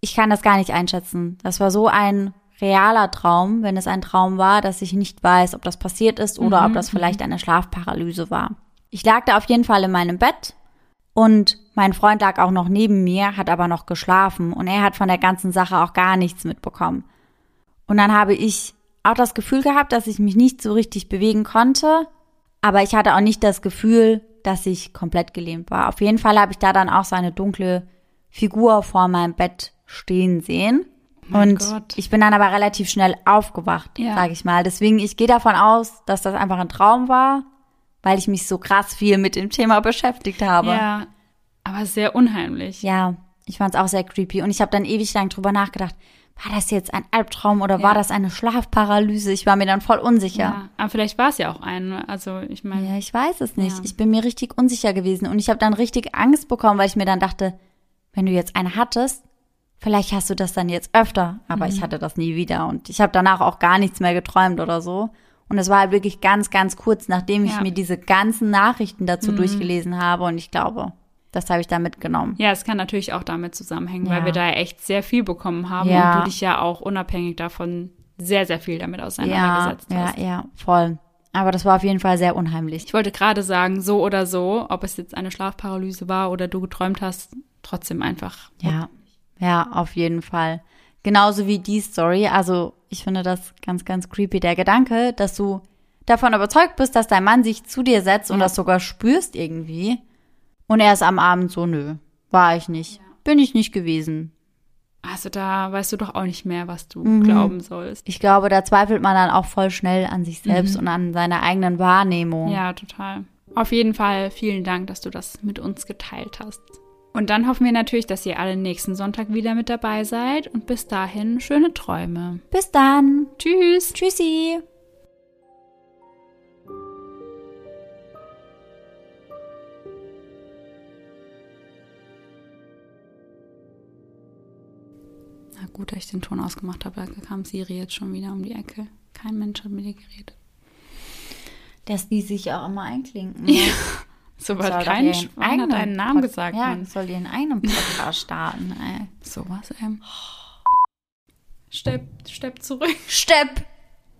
Ich kann das gar nicht einschätzen. Das war so ein realer Traum, wenn es ein Traum war, dass ich nicht weiß, ob das passiert ist oder ob das vielleicht eine Schlafparalyse war. Ich lag da auf jeden Fall in meinem Bett und mein Freund lag auch noch neben mir, hat aber noch geschlafen und er hat von der ganzen Sache auch gar nichts mitbekommen. Und dann habe ich auch das Gefühl gehabt, dass ich mich nicht so richtig bewegen konnte, aber ich hatte auch nicht das Gefühl, dass ich komplett gelähmt war. Auf jeden Fall habe ich da dann auch so eine dunkle Figur vor meinem Bett stehen sehen. Mein und Gott. ich bin dann aber relativ schnell aufgewacht, Ja. sage ich mal. Deswegen, ich gehe davon aus, dass das einfach ein Traum war, weil ich mich so krass viel mit dem Thema beschäftigt habe. Ja, aber sehr unheimlich. Ja, ich fand es auch sehr creepy. Und ich habe dann ewig lang drüber nachgedacht, war das jetzt ein Albtraum oder war Ja. das eine Schlafparalyse? Ich war mir dann voll unsicher. Ja, aber vielleicht war es ja auch ein. Also ich meine, Ja, ich weiß es nicht. Ja. Ich bin mir richtig unsicher gewesen und ich habe dann richtig Angst bekommen, weil ich mir dann dachte, wenn du jetzt eine hattest, vielleicht hast du das dann jetzt öfter. Aber ich hatte das nie wieder und ich habe danach auch gar nichts mehr geträumt oder so. Und es war halt wirklich ganz, ganz kurz, nachdem ich Ja. mir diese ganzen Nachrichten dazu durchgelesen habe und ich glaube, das habe ich da mitgenommen. ja, es kann natürlich auch damit zusammenhängen, Ja. weil wir da echt sehr viel bekommen haben Ja. und du dich ja auch unabhängig davon sehr, sehr viel damit Ja, auseinandergesetzt ja, hast. ja, voll. Aber das war auf jeden Fall sehr unheimlich. Ich wollte gerade sagen, so oder so, ob es jetzt eine Schlafparalyse war oder du geträumt hast, trotzdem einfach. Ja, ja, auf jeden Fall. Genauso wie die Story. Also ich finde das ganz, ganz creepy. Der Gedanke, dass du davon überzeugt bist, dass dein Mann sich zu dir setzt und Ja. das sogar spürst irgendwie. Und er ist am Abend so, nö, war ich nicht. Bin ich nicht gewesen. Also da weißt du doch auch nicht mehr, was du Mhm. glauben sollst. Ich glaube, da zweifelt man dann auch voll schnell an sich selbst und an seiner eigenen Wahrnehmung. Ja, total. Auf jeden Fall vielen Dank, dass du das mit uns geteilt hast. Und dann hoffen wir natürlich, dass ihr alle nächsten Sonntag wieder mit dabei seid und bis dahin schöne Träume. Bis dann. Tschüss. Tschüssi. Gut, dass ich den Ton ausgemacht habe, da kam Siri jetzt schon wieder um die Ecke. Kein Mensch hat mit dir geredet. Dass die sich auch immer einklinken. So Soll hat doch kein Schwein hat einen Namen Pod- gesagt. Ja, Mann. soll ihren eigenen Podcast starten, ey. Sowas, ähm. Stepp, stepp zurück. Stepp.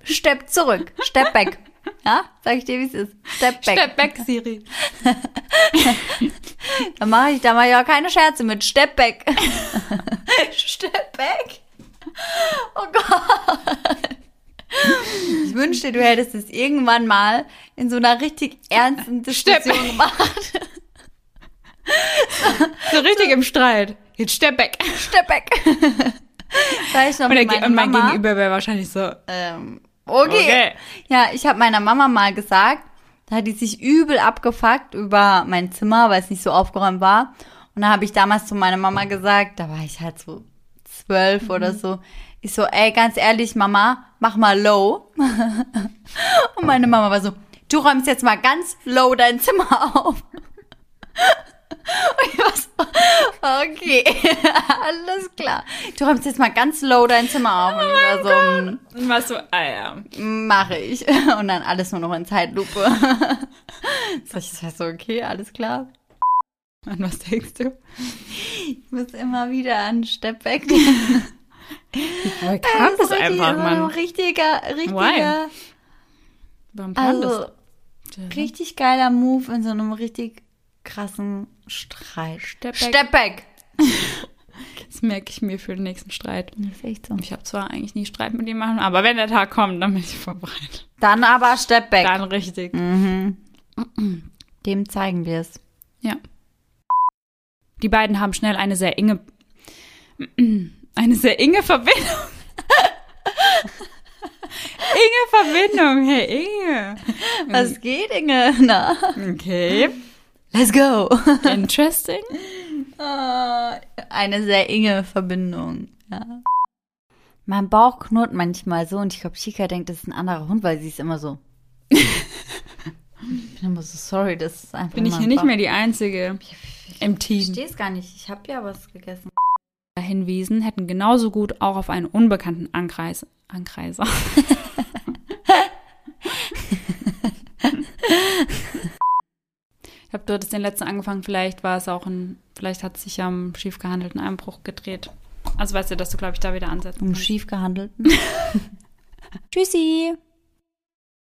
Stepp zurück. Stepp back. Ja, sag ich dir, wie es ist. Step back. Stepp weg, Siri. Da mache ich, da mach ich auch keine Scherze mit. Step back. Step back. Oh Gott. Ich wünschte, du hättest es irgendwann mal in so einer richtig ernsten Diskussion Step back. gemacht. so richtig im Streit. Jetzt stepp weg. Stepp weg. da ich noch Und, der, und mein Mama, Gegenüber wäre wahrscheinlich so. ähm, okay. Okay. Ja, ich habe meiner Mama mal gesagt, da hat die sich übel abgefuckt über mein Zimmer, weil es nicht so aufgeräumt war. Und da habe ich damals zu meiner Mama gesagt, da war ich halt so zwölf oder so. Ich so, ey, ganz ehrlich, Mama, mach mal low. Und meine Mama war so, du räumst jetzt mal ganz low dein Zimmer auf. Und ich war so, okay, alles klar. Du räumst jetzt mal ganz low dein Zimmer auf. Und ich war so, Und warst so, ah ja. Mache ich. Und dann alles nur noch in Zeitlupe. Sag ich, das heißt so, okay, alles klar. An was denkst du? Ich muss immer wieder an Stepback. Woher kam das einfach, So ein Mann? richtiger, richtiger, Why? Warum kam also das? richtig geiler Move in so einem richtig krassen Streit. Stepback. Stepback. Das merke ich mir für den nächsten Streit. Das ist echt so. Ich habe zwar eigentlich nie Streit mit ihm machen, aber wenn der Tag kommt, dann bin ich vorbereitet. Dann aber Stepback. Dann richtig. Mhm. Dem zeigen wir es. Ja. Die beiden haben schnell eine sehr enge, eine sehr enge Verbindung. Inge Verbindung, hey Inge. Was geht, Inge? Na, Okay. Let's go. Interesting. Ah, Eine sehr enge Verbindung. Ja. Mein Bauch knurrt manchmal so und ich glaube, Chica denkt, das ist ein anderer Hund, weil sie ist immer so. ich bin immer so sorry, das ist einfach Bin ich hier nicht mehr die Einzige im Ich Team. verstehe es gar nicht. Ich habe ja was gegessen. Hinwiesen hätten genauso gut auch auf einen unbekannten Ankreis, Ankreiser. ich glaube, du hattest den letzten angefangen, vielleicht war es auch ein, vielleicht hat es sich ja um schief gehandelten Einbruch gedreht. Also weißt du, dass du, glaube ich, da wieder ansetzen Um schief gehandelten. Tschüssi.